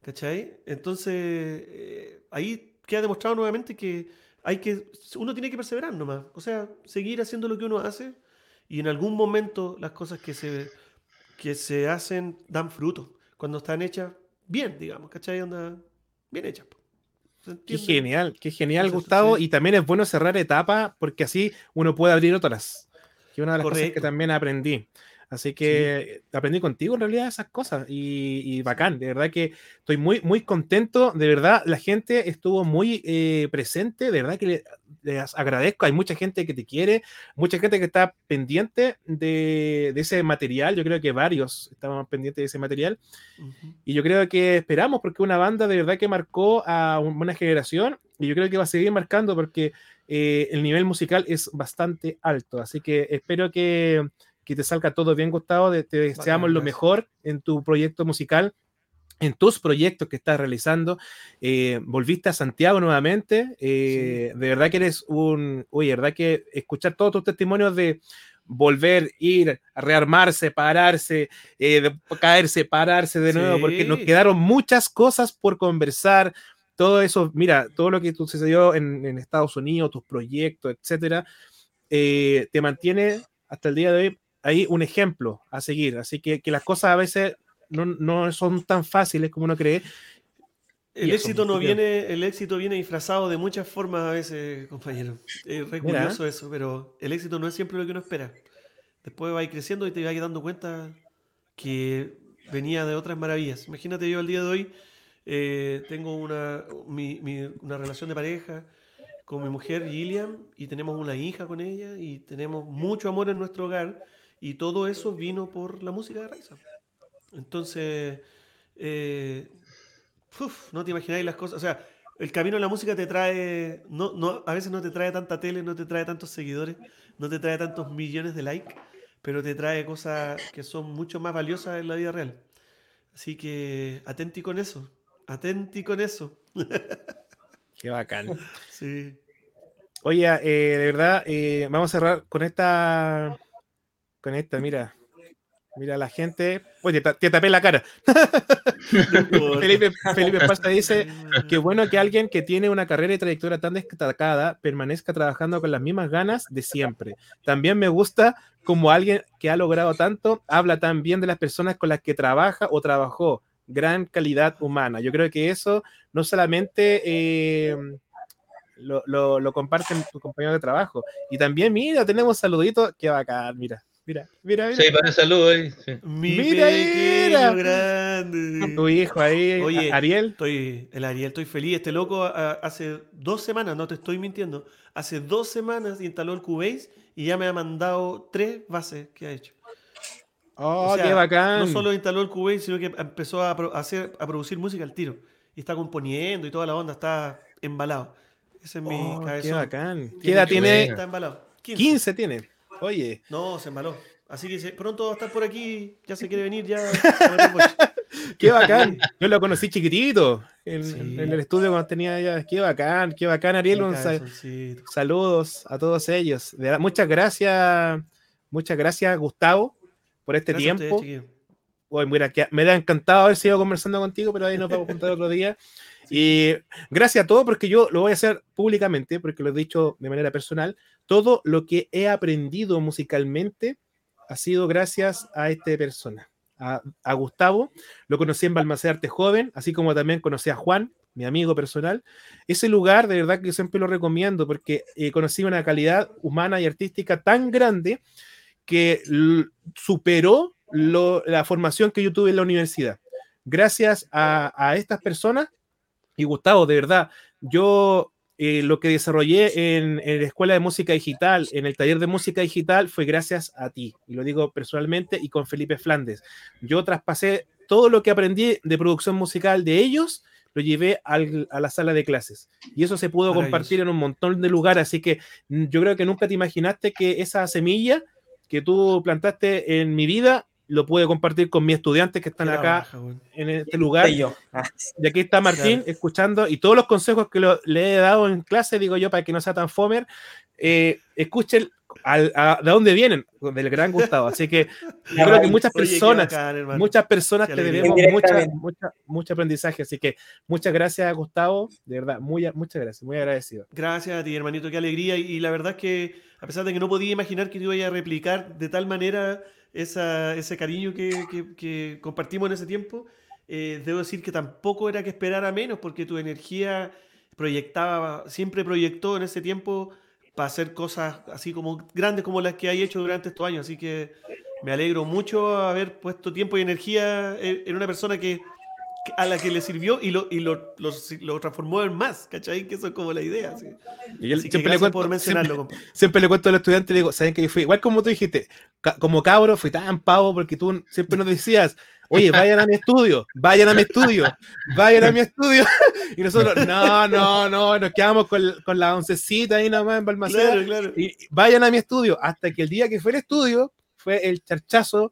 ¿Cachai? Entonces, eh, ahí queda demostrado nuevamente que hay que, uno tiene que perseverar nomás. O sea, seguir haciendo lo que uno hace y en algún momento las cosas que se, que se hacen dan fruto. Cuando están hechas bien, digamos, ¿cachai? Onda, bien hechas. po. ¿Se Qué genial, qué genial, Entonces, Gustavo. sí. Y también es bueno cerrar etapa porque así uno puede abrir otras. Que una de las cosas que también aprendí. Así que aprendí contigo en realidad esas cosas y, y bacán, de verdad que estoy muy, muy contento, de verdad la gente estuvo muy eh, presente, de verdad que le- les agradezco, hay mucha gente que te quiere, mucha gente que está pendiente de, de ese material, yo creo que varios estaban pendientes de ese material y yo creo que esperamos porque una banda de verdad que marcó a un- una generación y yo creo que va a seguir marcando porque eh, el nivel musical es bastante alto. Así que espero que, que te salga todo bien, Gustavo. Te deseamos lo gracias. mejor en tu proyecto musical. En tus proyectos que estás realizando, Eh, volviste a Santiago nuevamente. eh, De verdad que eres un. Oye, de verdad que escuchar todos tus testimonios de volver, ir, rearmarse, pararse, eh, de caerse, pararse de nuevo, porque nos Sí. quedaron muchas cosas por conversar. Todo eso, mira, todo lo que sucedió en, en Estados Unidos, tus proyectos, etcétera, eh, te mantiene hasta el día de hoy ahí un ejemplo a seguir. Así que, que las cosas a veces no, no son tan fáciles como uno cree. El Y éxito no muy bien. viene, el éxito viene disfrazado de muchas formas a veces, compañero. Es re Mira. curioso eso, pero el éxito no es siempre lo que uno espera. Después va a ir creciendo y te vas dando cuenta que venía de otras maravillas. Imagínate yo al día de hoy eh, tengo una, mi- mi- una relación de pareja con mi mujer Gillian y tenemos una hija con ella y tenemos mucho amor en nuestro hogar y todo eso vino por la música de Raiza. Entonces, eh, uf, no te imagináis las cosas. O sea, el camino de la música te trae, no, no, a veces no te trae tanta tele, no te trae tantos seguidores, no te trae tantos millones de likes, pero te trae cosas que son mucho más valiosas en la vida real. Así que atenti con eso, atenti con eso. Qué bacán. Sí. Oye, eh, de verdad, eh, vamos a cerrar con esta. Con esta, mira. Mira, la gente. Oye, te, te tapé la cara. Felipe, Felipe Pasta dice: Qué bueno que alguien que tiene una carrera y trayectoria tan destacada permanezca trabajando con las mismas ganas de siempre. También me gusta como alguien que ha logrado tanto, habla tan bien de las personas con las que trabaja o trabajó. Gran calidad humana. Yo creo que eso no solamente eh, lo, lo, lo, comparten tus compañeros de trabajo. Y también, mira, tenemos saluditos. Qué bacán, mira. Mira, mira, mira. Sí, para salud ahí. Sí. Mi Mira, mira. grande. Tu hijo ahí, Oye, Ariel. Estoy, el Ariel, estoy feliz. Este loco a- hace dos semanas, no te estoy mintiendo, hace dos semanas instaló el Cubase y ya me ha mandado tres bases que ha hecho. Oh, O sea, qué bacán. No solo instaló el Cubase, sino que empezó a, pro- a hacer, a producir música al tiro. Y está componiendo y toda la onda, está embalado. Ese es mi Oh, qué cabezón. bacán. ¿Qué edad Tiene tiene? Está embalado. 15. 15 tiene. Oye, No, se embaló. Así que se- pronto va a estar por aquí. Ya se quiere venir, ya. qué bacán. Yo lo conocí chiquitito en, Sí. en el estudio cuando tenía ya. Qué bacán, qué bacán, Ariel. Un sa- cabezoncito. saludos a todos ellos. De verdad, muchas gracias, muchas gracias, Gustavo, por este Gracias tiempo. Oye, mira, que me da encantado haber sido conversando contigo, pero ahí nos vamos a contar otro día. Y gracias a todo, porque yo lo voy a hacer públicamente, porque lo he dicho de manera personal. Todo lo que he aprendido musicalmente ha sido gracias a esta persona, a, a Gustavo. Lo conocí en Balmacé Arte Joven, así como también conocí a Juan, mi amigo personal. Ese lugar, de verdad que yo siempre lo recomiendo, porque eh, conocí una calidad humana y artística tan grande que superó lo- la formación que yo tuve en la universidad. Gracias a, a estas personas, y Gustavo, de verdad, yo eh, lo que desarrollé en, en la escuela de música digital, en el taller de música digital, fue gracias a ti. Y lo digo personalmente y con Felipe Flandes. Yo traspasé todo lo que aprendí de producción musical de ellos, lo llevé al- a la sala de clases. Y eso se pudo compartir en un montón de lugares. Así que mm, yo creo que nunca te imaginaste que esa semilla que tú plantaste en mi vida, lo pude compartir con mis estudiantes que están Qué acá baja, en este lugar. Yo. Ah, Y aquí está Martín Claro. escuchando y todos los consejos que lo- le he dado en clase, digo yo, para que no sea tan fomer, eh, escuchen al- a- de dónde vienen, del gran Gustavo. Así que yo creo que muchas Oye, personas, bacán, muchas personas te debemos mucha, mucha, mucho aprendizaje. Así que muchas gracias, Gustavo, de verdad, muy, muchas gracias, muy agradecido. Gracias a ti, hermanito, qué alegría. Y, y la verdad es que, a pesar de que no podía imaginar que te iba a replicar de tal manera esa, ese cariño que, que- que compartimos en ese tiempo, eh, debo decir que tampoco era que esperara menos, porque tu energía proyectaba, siempre proyectó en ese tiempo para hacer cosas así como grandes como las que hay hecho durante estos años. Así que me alegro mucho haber puesto tiempo y energía en una persona que- a la que le sirvió y lo, y lo, lo- lo transformó en más, ¿cachai? Que eso es como la idea. así. Y yo siempre, le cuento, por mencionarlo, siempre, siempre le cuento a los estudiantes, digo, ¿saben que yo fui? Igual como tú dijiste, ca- como cabro, fui tan pavo porque tú siempre nos decías, oye, vayan a mi estudio, vayan a mi estudio, vayan a mi estudio. Y nosotros, no, no, no, nos quedamos con, con la oncecita ahí nomás en Balmaceda. Claro, claro. Y vayan a mi estudio, hasta que el día que fue el estudio, fue el charchazo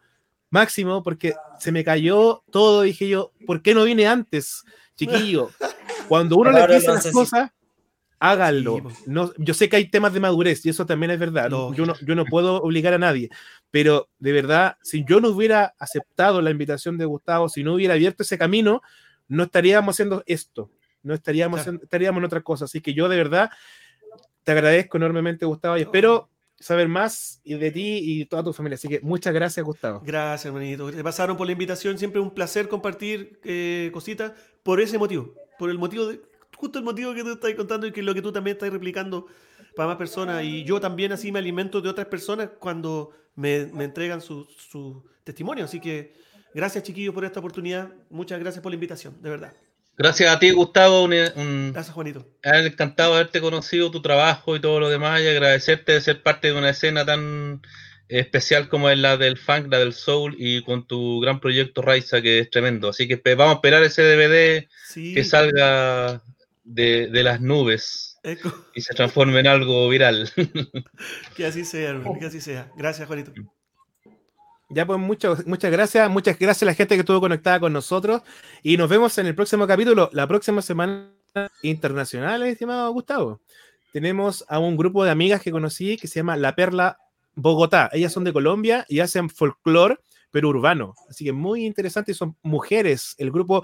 máximo, porque se me cayó todo, dije yo, ¿por qué no vine antes, chiquillo? Cuando uno Ahora dice las cosas, háganlo. No, yo sé que hay temas de madurez y eso también es verdad. Lógico. Yo no, yo no puedo obligar a nadie, pero de verdad, si yo no hubiera aceptado la invitación de Gustavo, si no hubiera abierto ese camino, no estaríamos haciendo esto, no estaríamos, Claro. haciendo- estaríamos en otra cosa. Así que yo de verdad te agradezco enormemente, Gustavo, y espero saber más de ti y toda tu familia. Así que muchas gracias, Gustavo. Gracias, hermanito. Te pasaron por la invitación. Siempre un placer compartir eh, cositas por ese motivo. Por el motivo de. Justo el motivo que tú estás contando y que es lo que tú también estás replicando para más personas. Y yo también así me alimento de otras personas cuando me, me entregan su, su testimonio. Así que gracias, chiquillos, por esta oportunidad. Muchas gracias por la invitación, de verdad. Gracias a ti, Gustavo. Un, un- Gracias, Juanito. encantado haberte conocido, tu trabajo y todo lo demás, y agradecerte de ser parte de una escena tan especial como es la del funk, la del soul, y con tu gran proyecto Raiza, que es tremendo. Así que espe- vamos a esperar ese DVD Sí. que salga de, de las nubes y se transforme en algo viral. que así sea, que así sea. Gracias, Juanito. Ya pues muchas, muchas gracias, muchas gracias a la gente que estuvo conectada con nosotros y nos vemos en el próximo capítulo. La próxima semana internacionales, estimado Gustavo. Tenemos a un grupo de amigas que conocí que se llama La Perla Bogotá. Ellas son de Colombia y hacen folclore, pero urbano. Así que muy interesante. Son mujeres. El grupo,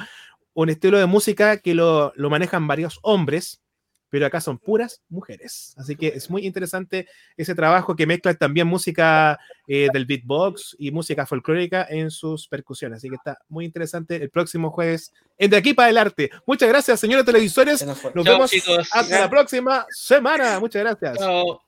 un estilo de música que lo, lo manejan varios hombres, pero acá son puras mujeres. Así que es muy interesante ese trabajo que mezcla también música eh, del beatbox y música folclórica en sus percusiones. Así que está muy interesante el próximo jueves en De aquí para el arte. Muchas gracias, señores televisores. Nos fue. Nos Chao, vemos chicos. hasta la próxima semana. Muchas gracias. Chao.